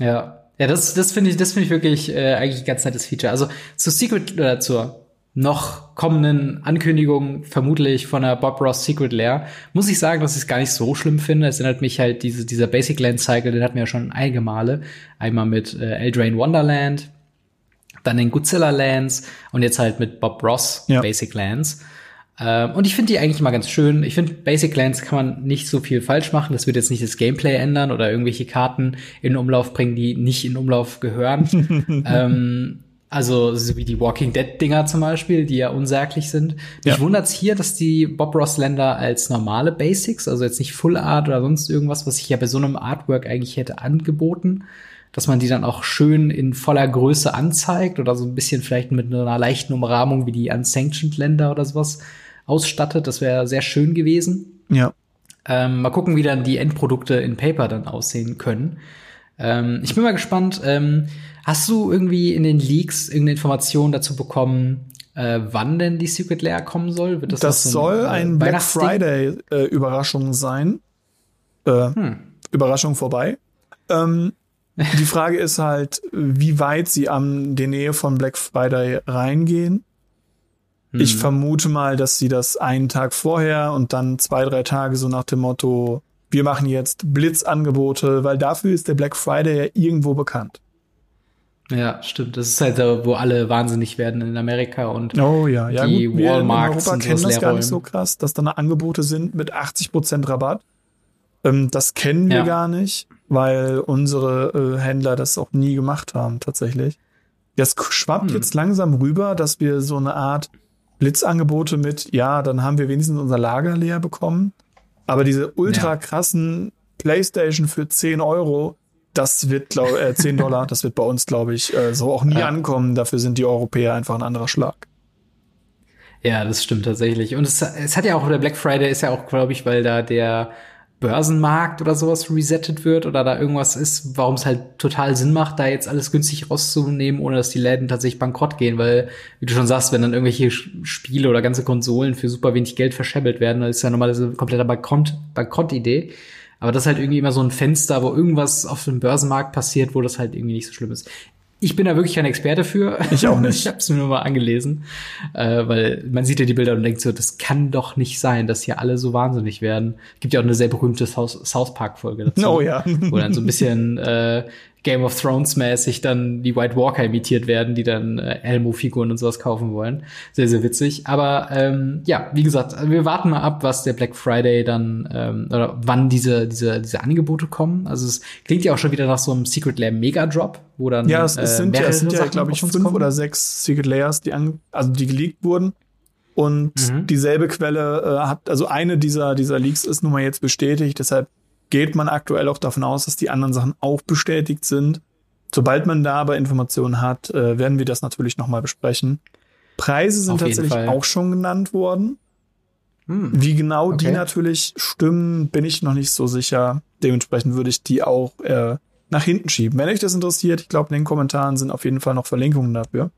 Ja. Ja, das, das finde ich, das finde ich wirklich äh, eigentlich ein ganz nettes Feature. Also zu Secret oder zur noch kommenden Ankündigung, vermutlich von der Bob Ross Secret Lair, muss ich sagen, dass ich es gar nicht so schlimm finde. Es erinnert mich halt diese, dieser Basic Land Cycle, den hatten wir ja schon einige Male. Einmal mit äh, Eldraine Wonderland, dann in Godzilla Lands und jetzt halt mit Bob Ross ja. Basic Lands. Ähm, und ich finde die eigentlich immer ganz schön. Ich finde, Basic Lands kann man nicht so viel falsch machen. Das wird jetzt nicht das Gameplay ändern oder irgendwelche Karten in Umlauf bringen, die nicht in Umlauf gehören. ähm, also so wie die Walking Dead Dinger zum Beispiel, die ja unsaglich sind. Mich ja. wundert's hier, dass die Bob Ross Länder als normale Basics, also jetzt nicht Full Art oder sonst irgendwas, was ich ja bei so einem Artwork eigentlich hätte angeboten, dass man die dann auch schön in voller Größe anzeigt oder so ein bisschen vielleicht mit einer leichten Umrahmung wie die Unsanctioned Länder oder sowas ausstattet. Das wäre sehr schön gewesen. Ja. Ähm, mal gucken, wie dann die Endprodukte in Paper dann aussehen können. Ähm, ich bin mal gespannt. Ähm, Hast du irgendwie in den Leaks irgendeine Information dazu bekommen, äh, wann denn die Secret Lair kommen soll? Das, das so ein, soll ein, äh, Black Friday äh, Überraschung sein. Äh, hm. Überraschung vorbei. Ähm, die Frage ist halt, wie weit sie an die Nähe von Black Friday reingehen. Hm. Ich vermute mal, dass sie das einen Tag vorher und dann zwei, drei Tage so nach dem Motto, wir machen jetzt Blitzangebote, weil dafür ist der Black Friday ja irgendwo bekannt. Ja, stimmt. Das ist halt da, wo alle wahnsinnig werden in Amerika und oh, ja. Ja, die gut, wir Walmarts in Europa kennen das gar nicht so krass, dass da Angebote sind mit 80% Rabatt. Ähm, das kennen wir ja. gar nicht, weil unsere äh, Händler das auch nie gemacht haben, tatsächlich. Das schwappt hm. jetzt langsam rüber, dass wir so eine Art Blitzangebote mit, ja, dann haben wir wenigstens unser Lager leer bekommen. Aber diese ultra krassen ja. PlayStation für 10 Euro, das wird, glaube äh, 10 Dollar, das wird bei uns, glaube ich, äh, so auch nie ja. ankommen. Dafür sind die Europäer einfach ein anderer Schlag. Ja, das stimmt tatsächlich. Und es, es hat ja auch, der Black Friday ist ja auch, glaube ich, weil da der Börsenmarkt oder sowas resettet wird oder da irgendwas ist, warum es halt total Sinn macht, da jetzt alles günstig rauszunehmen, ohne dass die Läden tatsächlich bankrott gehen, weil, wie du schon sagst, wenn dann irgendwelche Spiele oder ganze Konsolen für super wenig Geld verscheppelt werden, dann ist ja normalerweise kompletter Bankrott, Bankrott-Idee. Aber das ist halt irgendwie immer so ein Fenster, wo irgendwas auf dem Börsenmarkt passiert, wo das halt irgendwie nicht so schlimm ist. Ich bin da wirklich kein Experte für. Ich auch nicht. ich habe es mir nur mal angelesen, äh, weil man sieht ja die Bilder und denkt so, das kann doch nicht sein, dass hier alle so wahnsinnig werden. Gibt ja auch eine sehr berühmte South, South Park Folge dazu, oh ja, wo dann so ein bisschen äh, Game of Thrones mäßig dann die White Walker imitiert werden, die dann äh, Elmo-Figuren und sowas kaufen wollen. Sehr, sehr witzig. Aber ähm, ja, wie gesagt, wir warten mal ab, was der Black Friday dann ähm, oder wann diese, diese, diese Angebote kommen. Also es klingt ja auch schon wieder nach so einem Secret Lair Mega Drop, wo dann ja, es, es äh, sind ja, es sind ja, glaube ich, fünf kommen. oder sechs Secret Layers, die an, also die geleakt wurden. Und mhm. dieselbe Quelle äh, hat, also eine dieser, dieser Leaks ist nun mal jetzt bestätigt, deshalb geht man aktuell auch davon aus, dass die anderen Sachen auch bestätigt sind. Sobald man da aber Informationen hat, äh, werden wir das natürlich nochmal besprechen. Preise sind tatsächlich auch schon genannt worden. Hm. Wie genau okay. die natürlich stimmen, bin ich noch nicht so sicher. Dementsprechend würde ich die auch äh, nach hinten schieben. Wenn euch das interessiert, ich glaube, in den Kommentaren sind auf jeden Fall noch Verlinkungen dafür.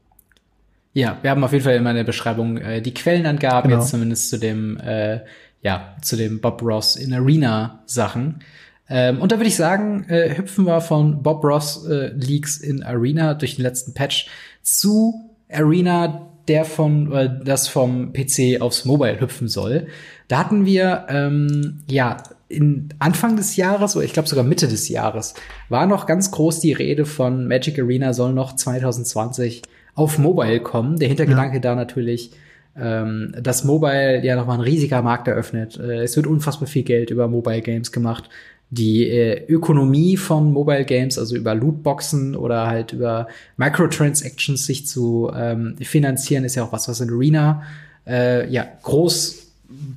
Ja, wir haben auf jeden Fall immer in der Beschreibung äh, die Quellenangaben, genau. jetzt zumindest zu dem äh, ja, zu dem Bob Ross in Arena Sachen. Ähm, und da würde ich sagen, äh, hüpfen wir von Bob Ross äh, Leaks in Arena durch den letzten Patch zu Arena, der von äh, das vom PC aufs Mobile hüpfen soll. Da hatten wir ähm, ja in Anfang des Jahres oder ich glaube sogar Mitte des Jahres war noch ganz groß die Rede von Magic Arena soll noch 2020 auf Mobile kommen. Der Hintergedanke ja. da natürlich ähm, dass Mobile ja nochmal ein riesiger Markt eröffnet. Äh, es wird unfassbar viel Geld über Mobile Games gemacht. Die äh, Ökonomie von Mobile Games, also über Lootboxen oder halt über Microtransactions sich zu ähm, finanzieren, ist ja auch was, was in Arena äh, ja groß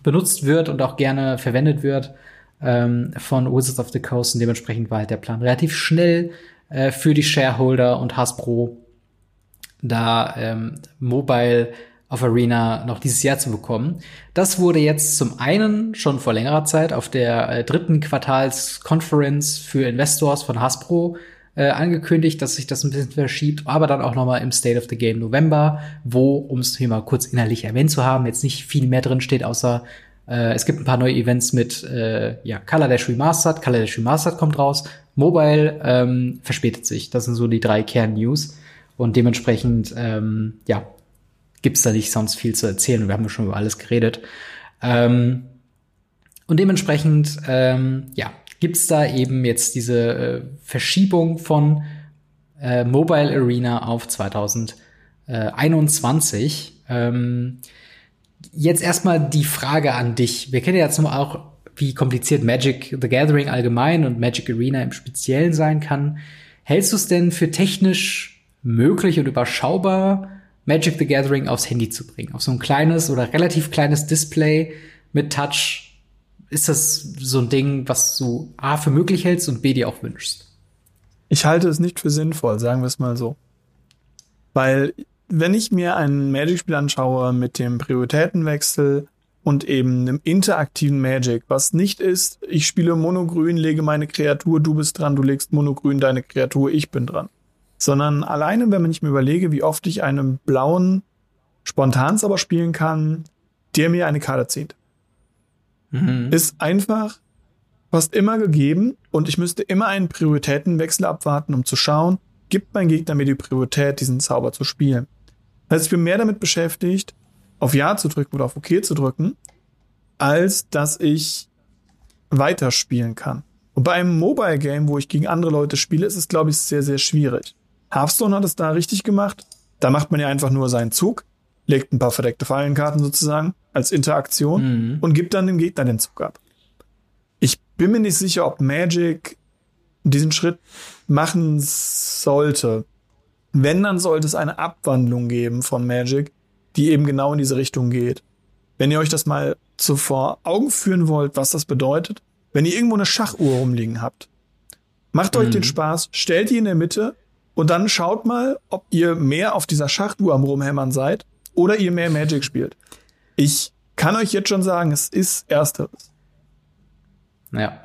benutzt wird und auch gerne verwendet wird ähm, von Wizards of the Coast. Und dementsprechend war halt der Plan relativ schnell äh, für die Shareholder und Hasbro da ähm, Mobile auf Arena noch dieses Jahr zu bekommen. Das wurde jetzt zum einen schon vor längerer Zeit auf der äh, dritten Quartalskonferenz für Investors von Hasbro äh, angekündigt, dass sich das ein bisschen verschiebt, aber dann auch noch mal im State of the Game November, wo, um es hier mal kurz innerlich erwähnt zu haben, jetzt nicht viel mehr drin steht, außer Äh, es gibt ein paar neue Events mit äh, ja, Color Dash Remastered. Color Dash Remastered kommt raus. Mobile ähm, verspätet sich. Das sind so die drei Kern-News. Und dementsprechend, ähm, ja, gibt's da nicht sonst viel zu erzählen. Wir haben ja schon über alles geredet. Ähm, und dementsprechend, ähm, ja, gibt's da eben jetzt diese äh, Verschiebung von äh, Mobile Arena auf 2021. Ähm, jetzt erstmal die Frage an dich. Wir kennen ja jetzt mal auch, wie kompliziert Magic the Gathering allgemein und Magic Arena im Speziellen sein kann. Hältst du es denn für technisch möglich und überschaubar, Magic the Gathering aufs Handy zu bringen? Auf so ein kleines oder relativ kleines Display mit Touch ist das so ein Ding, was du A für möglich hältst und B dir auch wünschst? Ich halte es nicht für sinnvoll, sagen wir es mal so. Weil, wenn ich mir ein Magic-Spiel anschaue mit dem Prioritätenwechsel und eben einem interaktiven Magic, was nicht ist, ich spiele monogrün, lege meine Kreatur, du bist dran, du legst monogrün deine Kreatur, ich bin dran. Sondern alleine, wenn man nicht mir überlege, wie oft ich einen blauen Spontansauber spielen kann, der mir eine Karte zieht mhm. ist einfach fast immer gegeben und ich müsste immer einen Prioritätenwechsel abwarten, um zu schauen, gibt mein Gegner mir die Priorität, diesen Zauber zu spielen. Das heißt, ich bin mehr damit beschäftigt, auf Ja zu drücken oder auf OK zu drücken, als dass ich weiterspielen kann. Und bei einem Mobile Game, wo ich gegen andere Leute spiele, ist es, glaube ich, sehr, sehr schwierig. Hearthstone hat es da richtig gemacht. Da macht man ja einfach nur seinen Zug, legt ein paar verdeckte Fallenkarten sozusagen als Interaktion mhm. und gibt dann dem Gegner den Zug ab. Ich bin mir nicht sicher, ob Magic diesen Schritt machen sollte. Wenn, dann sollte es eine Abwandlung geben von Magic, die eben genau in diese Richtung geht. Wenn ihr euch das mal zuvor Augen führen wollt, was das bedeutet, wenn ihr irgendwo eine Schachuhr rumliegen habt, macht mhm. euch den Spaß, stellt die in der Mitte und dann schaut mal, ob ihr mehr auf dieser Schachuhr am Rumhämmern seid oder ihr mehr Magic spielt. Ich kann euch jetzt schon sagen, es ist ersteres. Ja.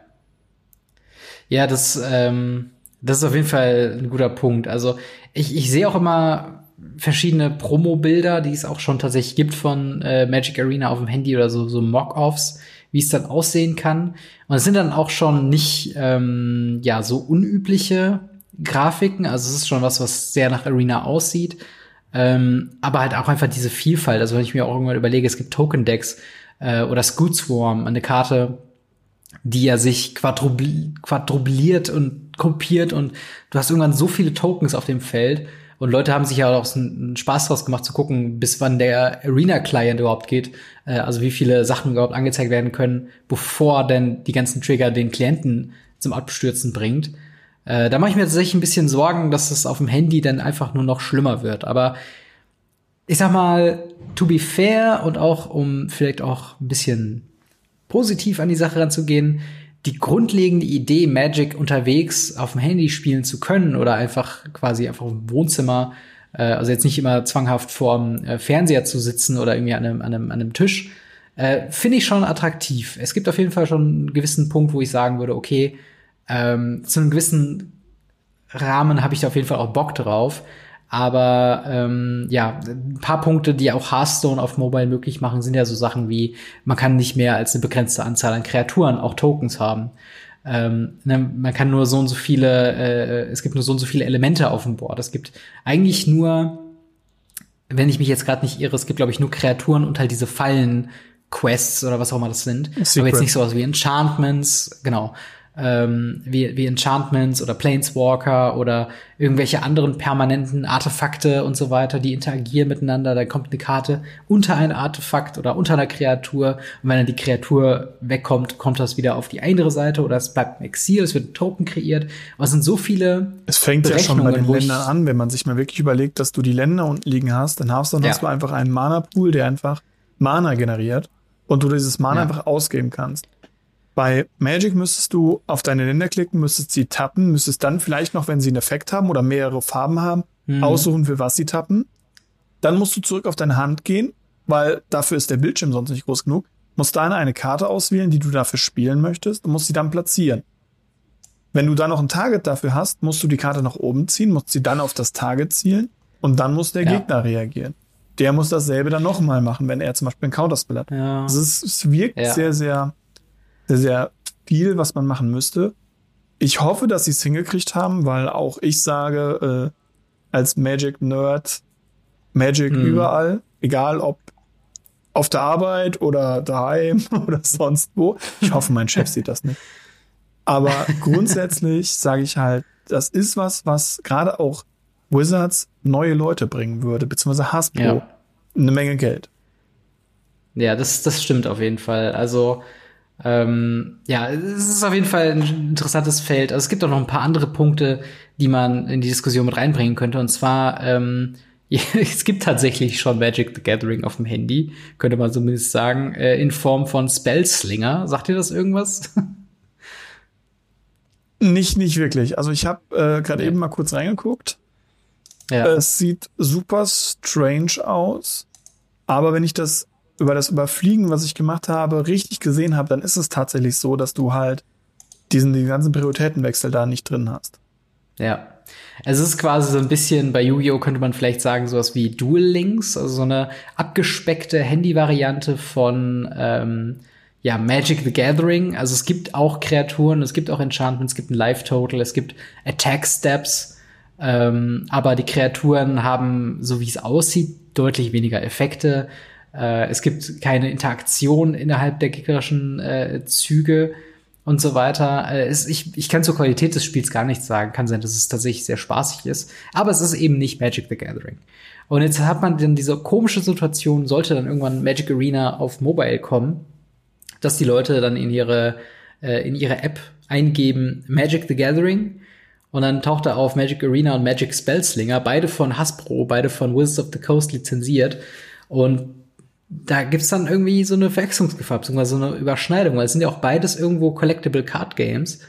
Ja, das, ähm, das ist auf jeden Fall ein guter Punkt. Also ich, ich sehe auch immer verschiedene Promo-Bilder, die es auch schon tatsächlich gibt von äh, Magic Arena auf dem Handy oder so, so Mock-Offs, wie es dann aussehen kann. Und es sind dann auch schon nicht ähm, ja so unübliche Grafiken. Also es ist schon was, was sehr nach Arena aussieht. Ähm, aber halt auch einfach diese Vielfalt. Also wenn ich mir auch irgendwann überlege, es gibt Token Decks äh, oder Scoot Swarm, eine Karte, die ja sich quadrubliert und kopiert und du hast irgendwann so viele Tokens auf dem Feld und Leute haben sich ja auch einen Spaß draus gemacht zu gucken, bis wann der Arena-Client überhaupt geht. Äh, also wie viele Sachen überhaupt angezeigt werden können, bevor denn die ganzen Trigger den Klienten zum Abstürzen bringt. Äh, da mache ich mir tatsächlich ein bisschen Sorgen, dass es auf dem Handy dann einfach nur noch schlimmer wird. Aber ich sag mal, to be fair und auch um vielleicht auch ein bisschen positiv an die Sache ranzugehen, die grundlegende Idee, Magic unterwegs auf dem Handy spielen zu können oder einfach quasi einfach im Wohnzimmer, äh, also jetzt nicht immer zwanghaft vorm äh, Fernseher zu sitzen oder irgendwie an einem, an einem, an einem Tisch, äh, finde ich schon attraktiv. Es gibt auf jeden Fall schon einen gewissen Punkt, wo ich sagen würde, okay, ähm, zu einem gewissen Rahmen habe ich da auf jeden Fall auch Bock drauf. Aber ähm, ja, ein paar Punkte, die auch Hearthstone auf Mobile möglich machen, sind ja so Sachen wie, man kann nicht mehr als eine begrenzte Anzahl an Kreaturen auch Tokens haben. Ähm, ne, man kann nur so und so viele, äh, es gibt nur so und so viele Elemente auf dem Board. Es gibt eigentlich nur, wenn ich mich jetzt gerade nicht irre, es gibt, glaube ich, nur Kreaturen und halt diese Fallen. Quests oder was auch immer das sind. Secret. Aber jetzt nicht sowas wie Enchantments, genau ähm, wie, wie Enchantments oder Planeswalker oder irgendwelche anderen permanenten Artefakte und so weiter, die interagieren miteinander. Da kommt eine Karte unter ein Artefakt oder unter einer Kreatur. Und wenn dann die Kreatur wegkommt, kommt das wieder auf die andere Seite oder es bleibt im Exil, es wird ein Token kreiert. Aber es sind so viele. Es fängt ja schon bei den Ländern an, wenn man sich mal wirklich überlegt, dass du die Länder unten liegen hast, dann hast, dann ja. hast du einfach einen Mana-Pool, der einfach Mana generiert und du dieses Mana ja. einfach ausgeben kannst. Bei Magic müsstest du auf deine Länder klicken, müsstest sie tappen, müsstest dann vielleicht noch, wenn sie einen Effekt haben oder mehrere Farben haben, mhm. aussuchen, für was sie tappen. Dann musst du zurück auf deine Hand gehen, weil dafür ist der Bildschirm sonst nicht groß genug. Musst dann eine Karte auswählen, die du dafür spielen möchtest und musst sie dann platzieren. Wenn du dann noch ein Target dafür hast, musst du die Karte nach oben ziehen, musst sie dann auf das Target zielen und dann muss der ja. Gegner reagieren. der muss dasselbe dann nochmal machen, wenn er zum Beispiel einen Counterspell hat. Ja. Also es, es wirkt Ja. sehr, sehr, sehr, sehr viel, was man machen müsste. Ich hoffe, dass sie es hingekriegt haben, weil auch ich sage, äh, als Magic-Nerd, Magic Mhm. überall, egal ob auf der Arbeit oder daheim oder sonst wo. Ich hoffe, mein Chef sieht das nicht. Aber grundsätzlich sage ich halt, das ist was, was gerade auch Wizards neue Leute bringen würde, beziehungsweise Hasbro Ja. eine Menge Geld. Ja, das, das stimmt auf jeden Fall. Also, ähm, ja, es ist auf jeden Fall ein interessantes Feld. Also es gibt auch noch ein paar andere Punkte, die man in die Diskussion mit reinbringen könnte. Und zwar, ähm, es gibt tatsächlich schon Magic the Gathering auf dem Handy, könnte man zumindest sagen, äh, in Form von Spellslinger. Sagt ihr das irgendwas? Nicht, nicht wirklich. Also ich habe äh, gerade Ja. eben mal kurz reingeguckt. ja. Es sieht super strange aus. Aber wenn ich das über das Überfliegen, was ich gemacht habe, richtig gesehen habe, dann ist es tatsächlich so, dass du halt diesen, den ganzen Prioritätenwechsel da nicht drin hast. Ja. Es ist quasi so ein bisschen, bei Yu-Gi-Oh! könnte man vielleicht sagen, sowas wie Duel Links, also so eine abgespeckte Handy-Variante von ähm, ja, Magic the Gathering. Also es gibt auch Kreaturen, es gibt auch Enchantments, es gibt ein Life-Total, es gibt Attack-Steps, ähm, aber die Kreaturen haben, so wie es aussieht, deutlich weniger Effekte. Äh, es gibt keine Interaktion innerhalb der gegnerischen äh, Züge und so weiter. Äh, es, ich, ich kann zur Qualität des Spiels gar nichts sagen. Kann sein, dass es tatsächlich sehr spaßig ist. Aber es ist eben nicht Magic the Gathering. Und jetzt hat man dann diese komische Situation, sollte dann irgendwann Magic Arena auf Mobile kommen, dass die Leute dann in ihre, äh, in ihre App eingeben Magic the Gathering und dann taucht da auf Magic Arena und Magic Spellslinger, beide von Hasbro, beide von Wizards of the Coast lizenziert. Und da gibt's dann irgendwie so eine Verwechslungsgefahr, beziehungsweise so eine Überschneidung, weil es sind ja auch beides irgendwo Collectible Card Games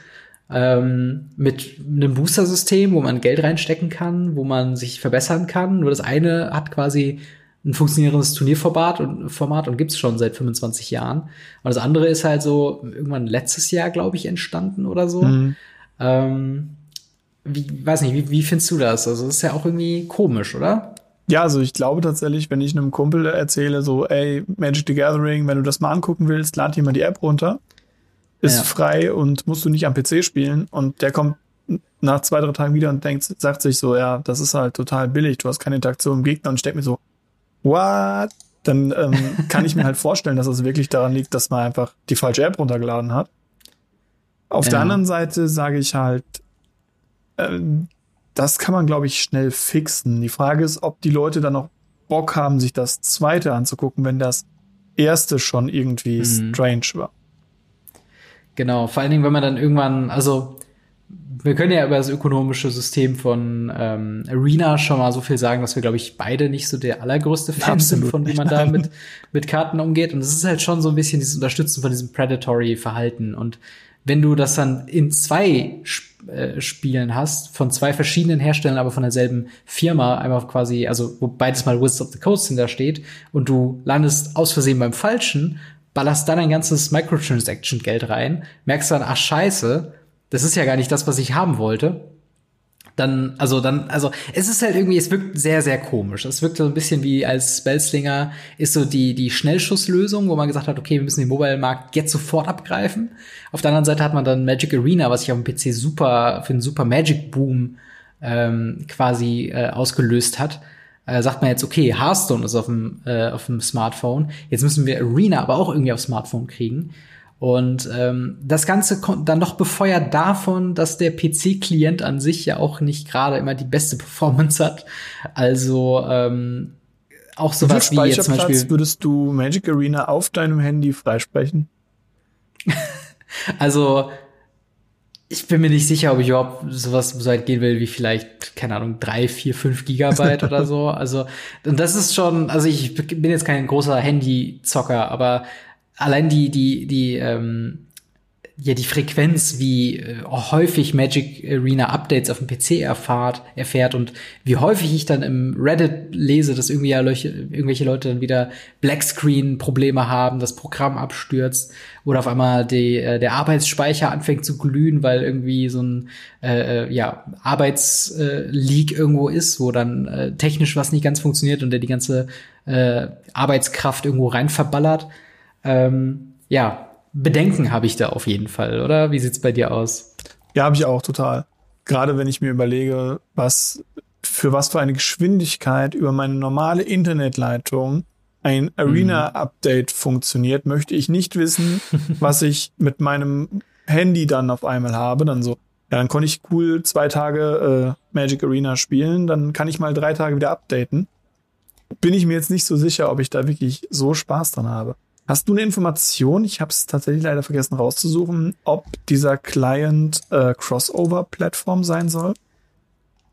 ähm, mit einem Booster-System, wo man Geld reinstecken kann, wo man sich verbessern kann. Nur das eine hat quasi ein funktionierendes Turnierformat und Format und gibt's schon seit 25 Jahren. Und das andere ist halt so irgendwann letztes Jahr, glaube ich, entstanden oder so. Mhm. Ähm, wie, weiß nicht, wie, wie findest du das? Also, das ist ja auch irgendwie komisch, oder? Ja, also ich glaube tatsächlich, wenn ich einem Kumpel erzähle, so, ey, Magic the Gathering, wenn du das mal angucken willst, lad dir mal die App runter. Ist Ja. frei und musst du nicht am PC spielen. Und der kommt nach zwei, drei Tagen wieder und denkt, sagt sich so, ja, das ist halt total billig, du hast keine Interaktion im Gegner und steckt mir so, what? Dann ähm, kann ich mir halt vorstellen, dass es wirklich daran liegt, dass man einfach die falsche App runtergeladen hat. Auf der Ja. anderen Seite sage ich halt, ähm, das kann man, glaube ich, schnell fixen. Die Frage ist, ob die Leute dann noch Bock haben, sich das zweite anzugucken, wenn das erste schon irgendwie Mhm. strange war. Genau, vor allen Dingen, wenn man dann irgendwann, also wir können ja über das ökonomische System von ähm, Arena schon mal so viel sagen, dass wir, glaube ich, beide nicht so der allergrößte Fan sind, von wie man da mit, mit Karten umgeht. Und es ist halt schon so ein bisschen dieses Unterstützen von diesem Predatory-Verhalten. Und wenn du das dann in zwei Sp äh, Spielen hast, von zwei verschiedenen Herstellern, aber von derselben Firma, einmal quasi, also wo beides mal Wizards of the Coast hinter steht, und du landest aus Versehen beim Falschen, ballerst dann ein ganzes Microtransaction-Geld rein, merkst dann, ach scheiße, das ist ja gar nicht das, was ich haben wollte. Dann, also dann, also es ist halt irgendwie, es wirkt sehr, sehr komisch. Es wirkt so ein bisschen wie als Spellslinger ist so die, die Schnellschusslösung, wo man gesagt hat, okay, wir müssen den Mobile-Markt jetzt sofort abgreifen. Auf der anderen Seite hat man dann Magic Arena, was sich auf dem PC super, für einen super Magic-Boom ähm, quasi äh, ausgelöst hat. Äh, sagt man jetzt, okay, Hearthstone ist auf dem, äh, auf dem Smartphone. Jetzt müssen wir Arena aber auch irgendwie aufs Smartphone kriegen. Und ähm, das Ganze kommt dann noch befeuert davon, dass der PC-Klient an sich ja auch nicht gerade immer die beste Performance hat. Also ähm, auch Wie sowas wie jetzt zum Beispiel. würdest du Magic Arena auf deinem Handy freisprechen? Also ich bin mir nicht sicher, ob ich überhaupt sowas so weit gehen will wie vielleicht, keine Ahnung, drei, vier, fünf Gigabyte oder so. Also, und das ist schon, also ich bin jetzt kein großer Handy-Zocker, aber allein die, die, die, ähm, ja die Frequenz, wie äh, häufig Magic Arena Updates auf dem PC erfahrt, erfährt und wie häufig ich dann im Reddit lese, dass irgendwie ja Leute, irgendwelche Leute dann wieder Blackscreen Probleme haben, das Programm abstürzt oder auf einmal die, äh, der Arbeitsspeicher anfängt zu glühen, weil irgendwie so ein äh, äh ja Arbeitsleak äh, irgendwo ist, wo dann äh, technisch was nicht ganz funktioniert und der die ganze äh, Arbeitskraft irgendwo rein verballert. Ähm, ja, Bedenken habe ich da auf jeden Fall, oder? Wie sieht's bei dir aus? Ja, habe ich auch total. Gerade wenn ich mir überlege, was für was für eine Geschwindigkeit über meine normale Internetleitung ein Arena-Update mhm. funktioniert, möchte ich nicht wissen, was ich mit meinem Handy dann auf einmal habe. Dann so, ja, dann konnte ich cool zwei Tage äh, Magic Arena spielen, dann kann ich mal drei Tage wieder updaten. Bin ich mir jetzt nicht so sicher, ob ich da wirklich so Spaß dran habe. Hast du eine Information? Ich habe es tatsächlich leider vergessen rauszusuchen, ob dieser Client äh, Crossover-Plattform sein soll.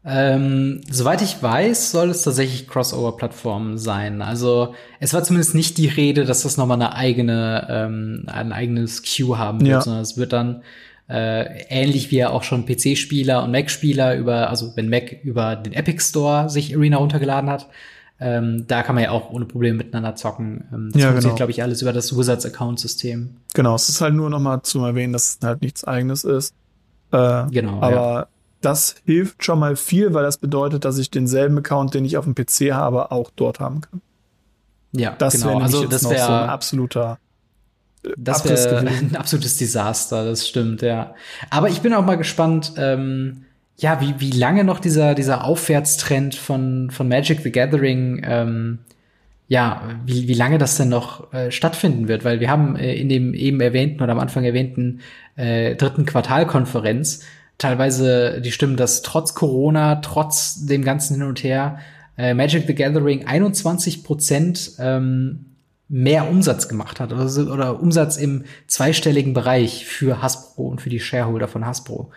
Ähm, soweit ich weiß, soll es tatsächlich Crossover-Plattform sein. Also es war zumindest nicht die Rede, dass das nochmal eine eigene, ähm, ein eigenes Queue haben wird, ja. sondern es wird dann äh, ähnlich wie ja auch schon PC-Spieler und Mac-Spieler über, also wenn Mac über den Epic Store sich Arena runtergeladen hat, ähm, da kann man ja auch ohne Probleme miteinander zocken. Ähm, das ja, funktioniert, genau. glaube ich, alles über das Wizards-Account-System. Genau, es ist halt nur noch mal zu erwähnen, dass es halt nichts eigenes ist. Äh, genau. Aber ja. das hilft schon mal viel, weil das bedeutet, dass ich denselben Account, den ich auf dem PC habe, auch dort haben kann. Ja, das genau. wäre also das wäre so ein absoluter das wäre ein absolutes Desaster, das stimmt, ja. Aber ich bin auch mal gespannt, ähm, ja, wie, wie lange noch dieser, dieser Aufwärtstrend von, von Magic the Gathering, ähm, ja, wie, wie lange das denn noch äh, stattfinden wird, weil wir haben äh, in dem eben erwähnten oder am Anfang erwähnten äh, dritten Quartalkonferenz teilweise die Stimmen, dass trotz Corona, trotz dem ganzen Hin und Her, äh, Magic the Gathering 21 Prozent ähm, mehr Umsatz gemacht hat oder, oder Umsatz im zweistelligen Bereich für Hasbro und für die Shareholder von Hasbro.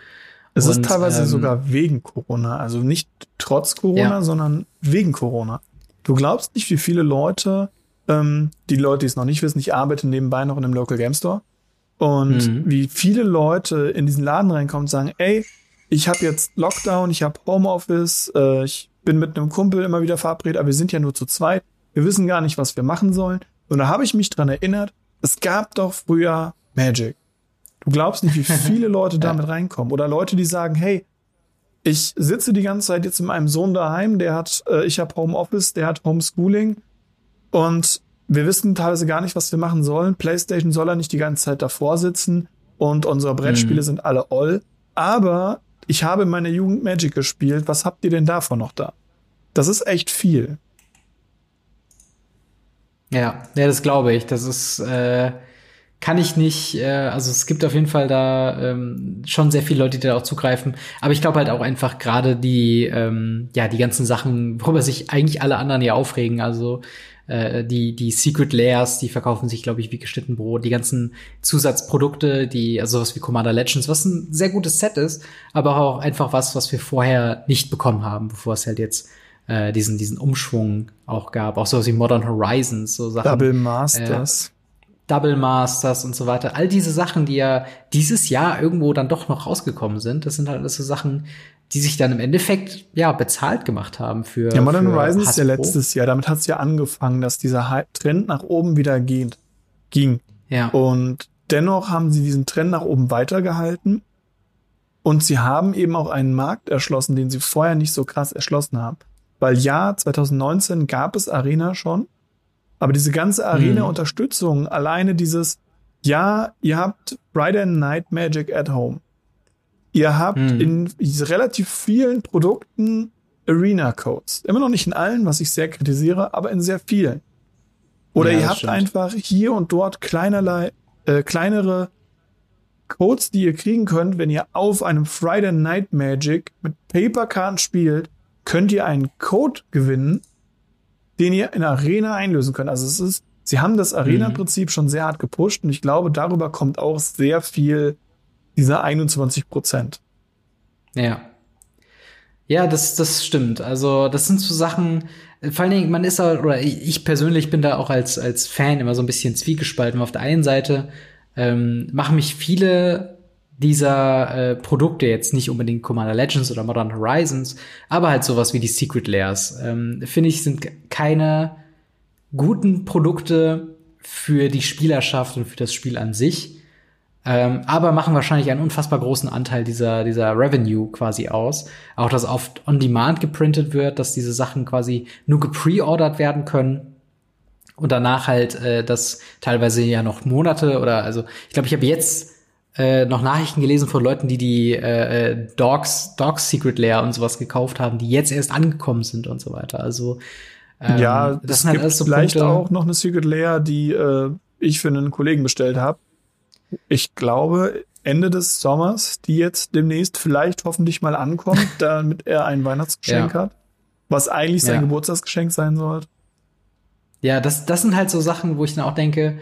Es und, ist teilweise ähm, sogar wegen Corona, also nicht trotz Corona, ja. sondern wegen Corona. Du glaubst nicht, wie viele Leute, ähm, die Leute, die es noch nicht wissen, ich arbeite nebenbei noch in einem Local Game Store und mhm. wie viele Leute in diesen Laden reinkommen und sagen, ey, ich habe jetzt Lockdown, ich habe Homeoffice, äh, ich bin mit einem Kumpel immer wieder verabredet, aber wir sind ja nur zu zweit, wir wissen gar nicht, was wir machen sollen. Und da habe ich mich dran erinnert, es gab doch früher Magic. Du glaubst nicht, wie viele Leute damit reinkommen. Oder Leute, die sagen, hey, ich sitze die ganze Zeit jetzt mit meinem Sohn daheim, der hat, äh, ich habe Homeoffice, der hat Homeschooling und wir wissen teilweise gar nicht, was wir machen sollen. PlayStation soll er nicht die ganze Zeit davor sitzen und unsere Brettspiele mhm. sind alle all. Aber ich habe in meiner Jugend Magic gespielt. Was habt ihr denn davon noch da? Das ist echt viel. Ja, ja, das glaube ich. Das ist äh, kann ich nicht, äh, also es gibt auf jeden Fall da ähm, schon sehr viele Leute, die da auch zugreifen. Aber ich glaube halt auch einfach gerade die, ähm, ja, die ganzen Sachen, worüber sich eigentlich alle anderen ja aufregen. Also äh, die, die Secret Layers, die verkaufen sich, glaube ich, wie geschnitten Brot. Die ganzen Zusatzprodukte, die, also sowas wie Commander Legends, was ein sehr gutes Set ist, aber auch einfach was, was wir vorher nicht bekommen haben, bevor es halt jetzt äh, diesen, diesen Umschwung auch gab. Auch sowas wie Modern Horizons, so Sachen. Double Masters. Äh, Double Masters und so weiter. All diese Sachen, die ja dieses Jahr irgendwo dann doch noch rausgekommen sind, das sind halt alles so Sachen, die sich dann im Endeffekt ja bezahlt gemacht haben für. Ja, Modern Horizon ist ja letztes Jahr. Damit hat es ja angefangen, dass dieser Trend nach oben wieder geht, ging. Ja. Und dennoch haben sie diesen Trend nach oben weitergehalten. Und sie haben eben auch einen Markt erschlossen, den sie vorher nicht so krass erschlossen haben. Weil ja, 2019 gab es Arena schon, aber diese ganze Arena-Unterstützung, mhm. alleine dieses, ja, ihr habt Friday Night Magic at Home. Ihr habt mhm. in relativ vielen Produkten Arena-Codes. Immer noch nicht in allen, was ich sehr kritisiere, aber in sehr vielen. Oder ja, ihr habt stimmt. einfach hier und dort kleinerlei, äh, kleinere Codes, die ihr kriegen könnt, wenn ihr auf einem Friday Night Magic mit Paperkarten spielt, könnt ihr einen Code gewinnen, den ihr in Arena einlösen könnt. Also es ist, sie haben das Arena-Prinzip mhm. schon sehr hart gepusht und ich glaube, darüber kommt auch sehr viel dieser 21 Prozent. Ja. Ja, das, das stimmt. Also, das sind so Sachen, vor allen Dingen, man ist da, oder ich persönlich bin da auch als, als Fan immer so ein bisschen zwiegespalten. Auf der einen Seite ähm, machen mich viele dieser äh, Produkte jetzt nicht unbedingt Commander Legends oder Modern Horizons, aber halt sowas wie die Secret Layers, ähm, finde ich, sind keine guten Produkte für die Spielerschaft und für das Spiel an sich, ähm, aber machen wahrscheinlich einen unfassbar großen Anteil dieser, dieser Revenue quasi aus. Auch, dass oft on demand geprintet wird, dass diese Sachen quasi nur gepreordert werden können und danach halt äh, das teilweise ja noch Monate oder also ich glaube, ich habe jetzt äh, noch Nachrichten gelesen von Leuten, die die äh, äh, Dogs Dogs Secret Lair und sowas gekauft haben, die jetzt erst angekommen sind und so weiter. Also ähm, ja, das sind halt so vielleicht Punkte. auch noch eine Secret Lair, die äh, ich für einen Kollegen bestellt habe. Ich glaube Ende des Sommers, die jetzt demnächst vielleicht hoffentlich mal ankommt, damit er ein Weihnachtsgeschenk ja. hat, was eigentlich sein ja. Geburtstagsgeschenk sein sollte. Ja, das, das sind halt so Sachen, wo ich dann auch denke,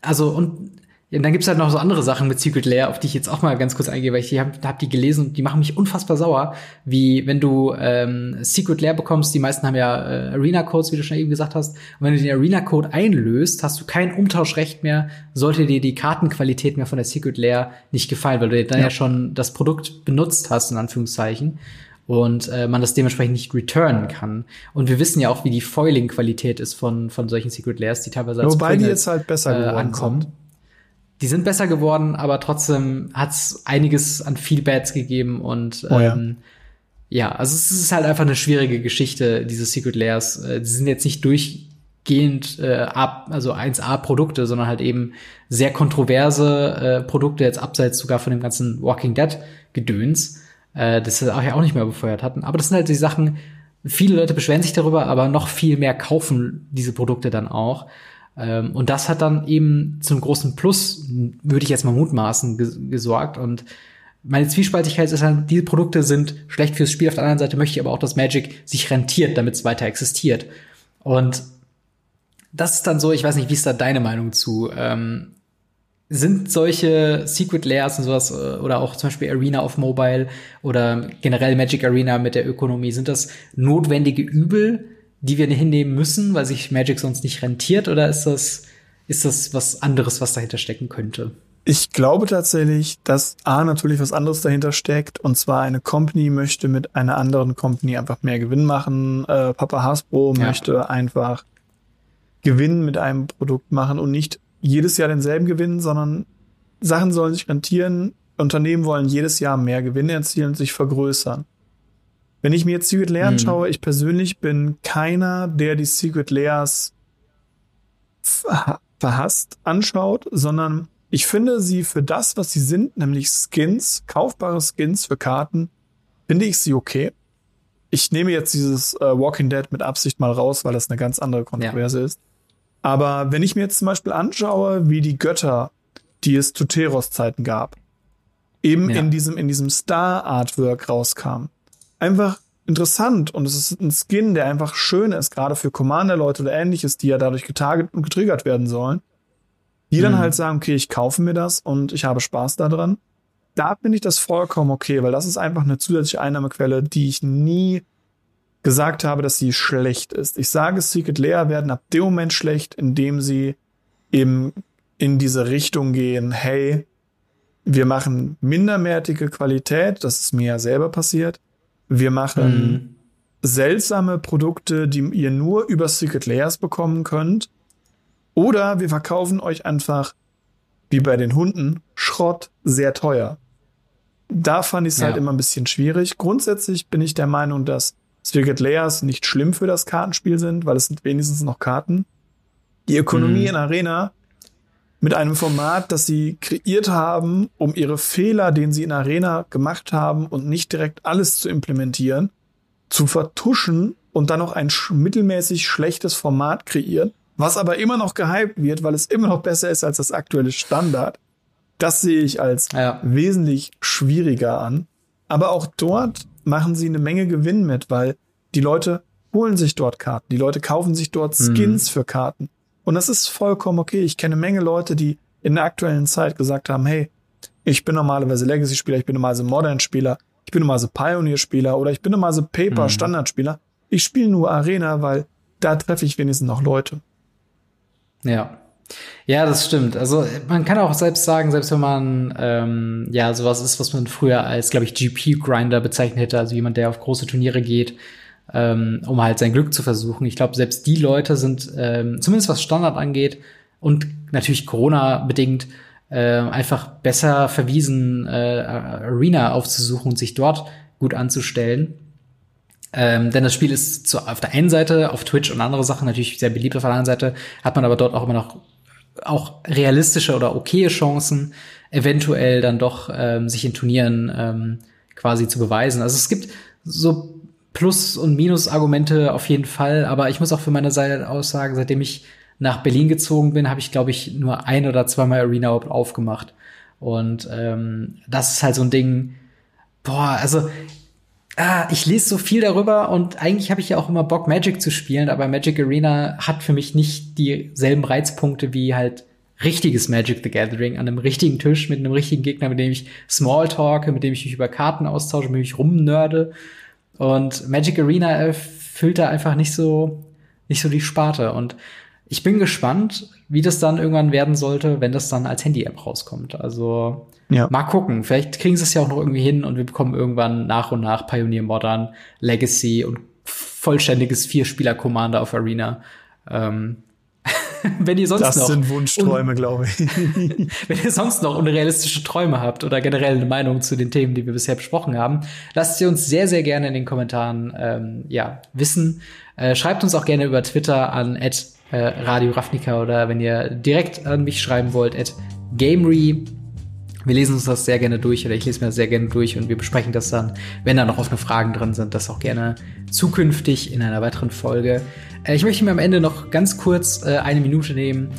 also und ja, und dann gibt's halt noch so andere Sachen mit Secret Lair, auf die ich jetzt auch mal ganz kurz eingehe, weil ich habe hab die gelesen und die machen mich unfassbar sauer. Wie wenn du ähm, Secret Lair bekommst, die meisten haben ja äh, Arena-Codes, wie du schon eben gesagt hast. Und wenn du den Arena-Code einlöst, hast du kein Umtauschrecht mehr, sollte dir die Kartenqualität mehr von der Secret Lair nicht gefallen, weil du dann ja, ja schon das Produkt benutzt hast, in Anführungszeichen und äh, man das dementsprechend nicht returnen kann. Und wir wissen ja auch, wie die Foiling-Qualität ist von, von solchen Secret Layers, die teilweise als Wobei die jetzt halt besser äh, ankommen. Sind die sind besser geworden, aber trotzdem hat es einiges an Feedbacks gegeben und oh, ja. Ähm, ja, also es ist halt einfach eine schwierige Geschichte, diese Secret Layers. Äh, sie sind jetzt nicht durchgehend äh, ab, also 1A-Produkte, sondern halt eben sehr kontroverse äh, Produkte, jetzt abseits sogar von dem ganzen Walking Dead-Gedöns, äh, das wir auch ja auch nicht mehr befeuert hatten. Aber das sind halt die Sachen, viele Leute beschweren sich darüber, aber noch viel mehr kaufen diese Produkte dann auch. Ähm, und das hat dann eben zum großen Plus, würde ich jetzt mal mutmaßen, gesorgt. Und meine Zwiespaltigkeit ist dann, diese Produkte sind schlecht fürs Spiel. Auf der anderen Seite möchte ich aber auch, dass Magic sich rentiert, damit es weiter existiert. Und das ist dann so, ich weiß nicht, wie ist da deine Meinung zu? Ähm, sind solche Secret Layers und sowas äh, oder auch zum Beispiel Arena auf Mobile oder generell Magic Arena mit der Ökonomie, sind das notwendige Übel, die wir hinnehmen müssen, weil sich Magic sonst nicht rentiert? Oder ist das, ist das was anderes, was dahinter stecken könnte? Ich glaube tatsächlich, dass A natürlich was anderes dahinter steckt. Und zwar eine Company möchte mit einer anderen Company einfach mehr Gewinn machen. Äh, Papa Hasbro ja. möchte einfach Gewinn mit einem Produkt machen und nicht jedes Jahr denselben Gewinn, sondern Sachen sollen sich rentieren. Unternehmen wollen jedes Jahr mehr Gewinn erzielen und sich vergrößern. Wenn ich mir jetzt Secret Lair anschaue, mhm. ich persönlich bin keiner, der die Secret Layers verhasst anschaut, sondern ich finde sie für das, was sie sind, nämlich Skins, kaufbare Skins für Karten, finde ich sie okay. Ich nehme jetzt dieses äh, Walking Dead mit Absicht mal raus, weil das eine ganz andere Kontroverse ja. ist. Aber wenn ich mir jetzt zum Beispiel anschaue, wie die Götter, die es zu Teros-Zeiten gab, eben ja. in diesem, in diesem Star-Artwork rauskamen, einfach interessant und es ist ein Skin, der einfach schön ist, gerade für Commander-Leute oder ähnliches, die ja dadurch getarget und getriggert werden sollen. Die mhm. dann halt sagen, okay, ich kaufe mir das und ich habe Spaß daran. Da finde ich das vollkommen okay, weil das ist einfach eine zusätzliche Einnahmequelle, die ich nie gesagt habe, dass sie schlecht ist. Ich sage, Secret Layer werden ab dem Moment schlecht, indem sie eben in diese Richtung gehen, hey, wir machen minderwertige Qualität, das ist mir ja selber passiert. Wir machen mhm. seltsame Produkte, die ihr nur über Secret Layers bekommen könnt. Oder wir verkaufen euch einfach, wie bei den Hunden, Schrott sehr teuer. Da fand ich es halt ja. halt immer ein bisschen schwierig. Grundsätzlich bin ich der Meinung, dass Secret Layers nicht schlimm für das Kartenspiel sind, weil es sind wenigstens noch Karten. Die Ökonomie mhm. in Arena mit einem Format, das sie kreiert haben, um ihre Fehler, den sie in Arena gemacht haben und nicht direkt alles zu implementieren, zu vertuschen und dann noch ein mittelmäßig schlechtes Format kreieren, was aber immer noch gehypt wird, weil es immer noch besser ist als das aktuelle Standard. Das sehe ich als ja. wesentlich schwieriger an. Aber auch dort machen sie eine Menge Gewinn mit, weil die Leute holen sich dort Karten, die Leute kaufen sich dort mhm. Skins mhm. für Karten. Und das ist vollkommen okay. Ich kenne eine Menge Leute, die in der aktuellen Zeit gesagt haben, hey, ich bin normalerweise Legacy-Spieler, ich bin normalerweise Modern-Spieler, ich bin normalerweise Pioneer-Spieler oder ich bin normalerweise Paper-Standard-Spieler. Ich spiele nur Arena, weil da treffe ich wenigstens noch Leute. Ja. Ja, das stimmt. Also man kann auch selbst sagen, selbst wenn man ähm, ja sowas ist, was man früher als, glaube ich, GP-Grinder bezeichnet hätte, also jemand, der auf große Turniere geht, ähm, um halt sein Glück zu versuchen. Ich glaube, selbst die Leute sind, ähm, zumindest was Standard angeht und natürlich Corona-bedingt, äh, einfach besser verwiesen, äh, Arena aufzusuchen und sich dort gut anzustellen. Ähm, denn das Spiel ist zu, auf der einen Seite auf Twitch und andere Sachen natürlich sehr beliebt, auf der anderen Seite hat man aber dort auch immer noch auch realistische oder okaye Chancen, eventuell dann doch ähm, sich in Turnieren ähm, quasi zu beweisen. Also es gibt so Plus- und Minus-Argumente auf jeden Fall, aber ich muss auch für meine Seite aussagen, seitdem ich nach Berlin gezogen bin, habe ich, glaube ich, nur ein oder zweimal Arena aufgemacht. Und ähm, das ist halt so ein Ding, boah, also ah, ich lese so viel darüber und eigentlich habe ich ja auch immer Bock, Magic zu spielen, aber Magic Arena hat für mich nicht dieselben Reizpunkte wie halt richtiges Magic the Gathering an einem richtigen Tisch mit einem richtigen Gegner, mit dem ich Smalltalke, mit dem ich mich über Karten austausche, mit dem ich rumnörde. Und Magic Arena erfüllt da einfach nicht so, nicht so die Sparte. Und ich bin gespannt, wie das dann irgendwann werden sollte, wenn das dann als Handy-App rauskommt. Also ja. mal gucken. Vielleicht kriegen sie es ja auch noch irgendwie hin und wir bekommen irgendwann nach und nach Pioneer Modern, Legacy und vollständiges Vier-Spieler-Commander auf Arena. Ähm, wenn ihr sonst das noch. Das sind Wunschträume, glaube ich. wenn ihr sonst noch unrealistische Träume habt oder generell eine Meinung zu den Themen, die wir bisher besprochen haben, lasst sie uns sehr, sehr gerne in den Kommentaren ähm, ja, wissen. Äh, schreibt uns auch gerne über Twitter an äh, Radio Ravnica oder wenn ihr direkt an mich schreiben wollt, at Gamery. Wir lesen uns das sehr gerne durch oder ich lese mir das sehr gerne durch und wir besprechen das dann, wenn da noch offene Fragen drin sind, das auch gerne zukünftig in einer weiteren Folge. Äh, ich möchte mir am Ende noch ganz kurz äh, eine Minute nehmen,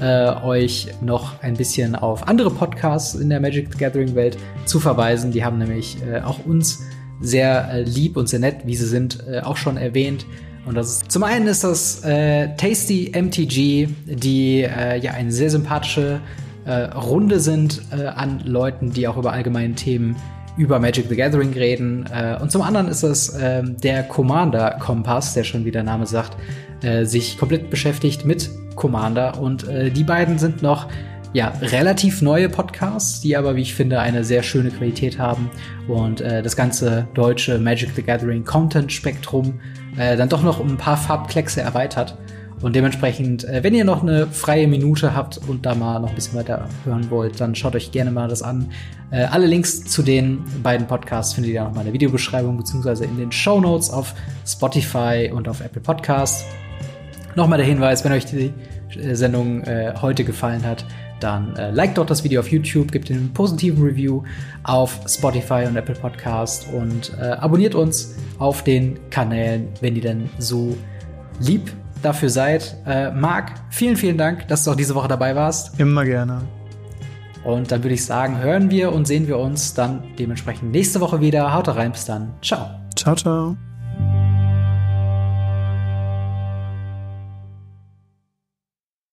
äh, euch noch ein bisschen auf andere Podcasts in der Magic the Gathering Welt zu verweisen. Die haben nämlich auch uns sehr lieb und sehr nett, wie sie sind, auch schon erwähnt. Und das ist zum einen ist das äh, Tasty MTG, die äh, ja eine sehr sympathische äh, Runde sind äh, an Leuten, die auch über allgemeine Themen über Magic the Gathering reden. Äh, und zum anderen ist es äh, der Commander Kompass, der schon wie der Name sagt, äh, sich komplett beschäftigt mit Commander. Und die beiden sind noch ja, relativ neue Podcasts, die aber, wie ich finde, eine sehr schöne Qualität haben und äh, das ganze deutsche Magic the Gathering Content Spektrum äh, dann doch noch um ein paar Farbkleckse erweitert. Und dementsprechend, äh, wenn ihr noch eine freie Minute habt und da mal noch ein bisschen weiter hören wollt, dann schaut euch gerne mal das an. Äh, alle Links zu den beiden Podcasts findet ihr noch mal in der Videobeschreibung beziehungsweise in den Show Notes auf Spotify und auf Apple Podcasts. Nochmal der Hinweis, wenn euch die äh, Sendung heute gefallen hat, dann äh, liked doch das Video auf YouTube, gebt einen positiven Review auf Spotify und Apple Podcast und äh, abonniert uns auf den Kanälen, wenn ihr denn so lieb dafür seid. Äh, Marc, vielen, vielen Dank, dass du auch diese Woche dabei warst. Immer gerne. Und dann würde ich sagen, hören wir und sehen wir uns dann dementsprechend nächste Woche wieder. Haut rein, bis dann. Ciao. Ciao, ciao.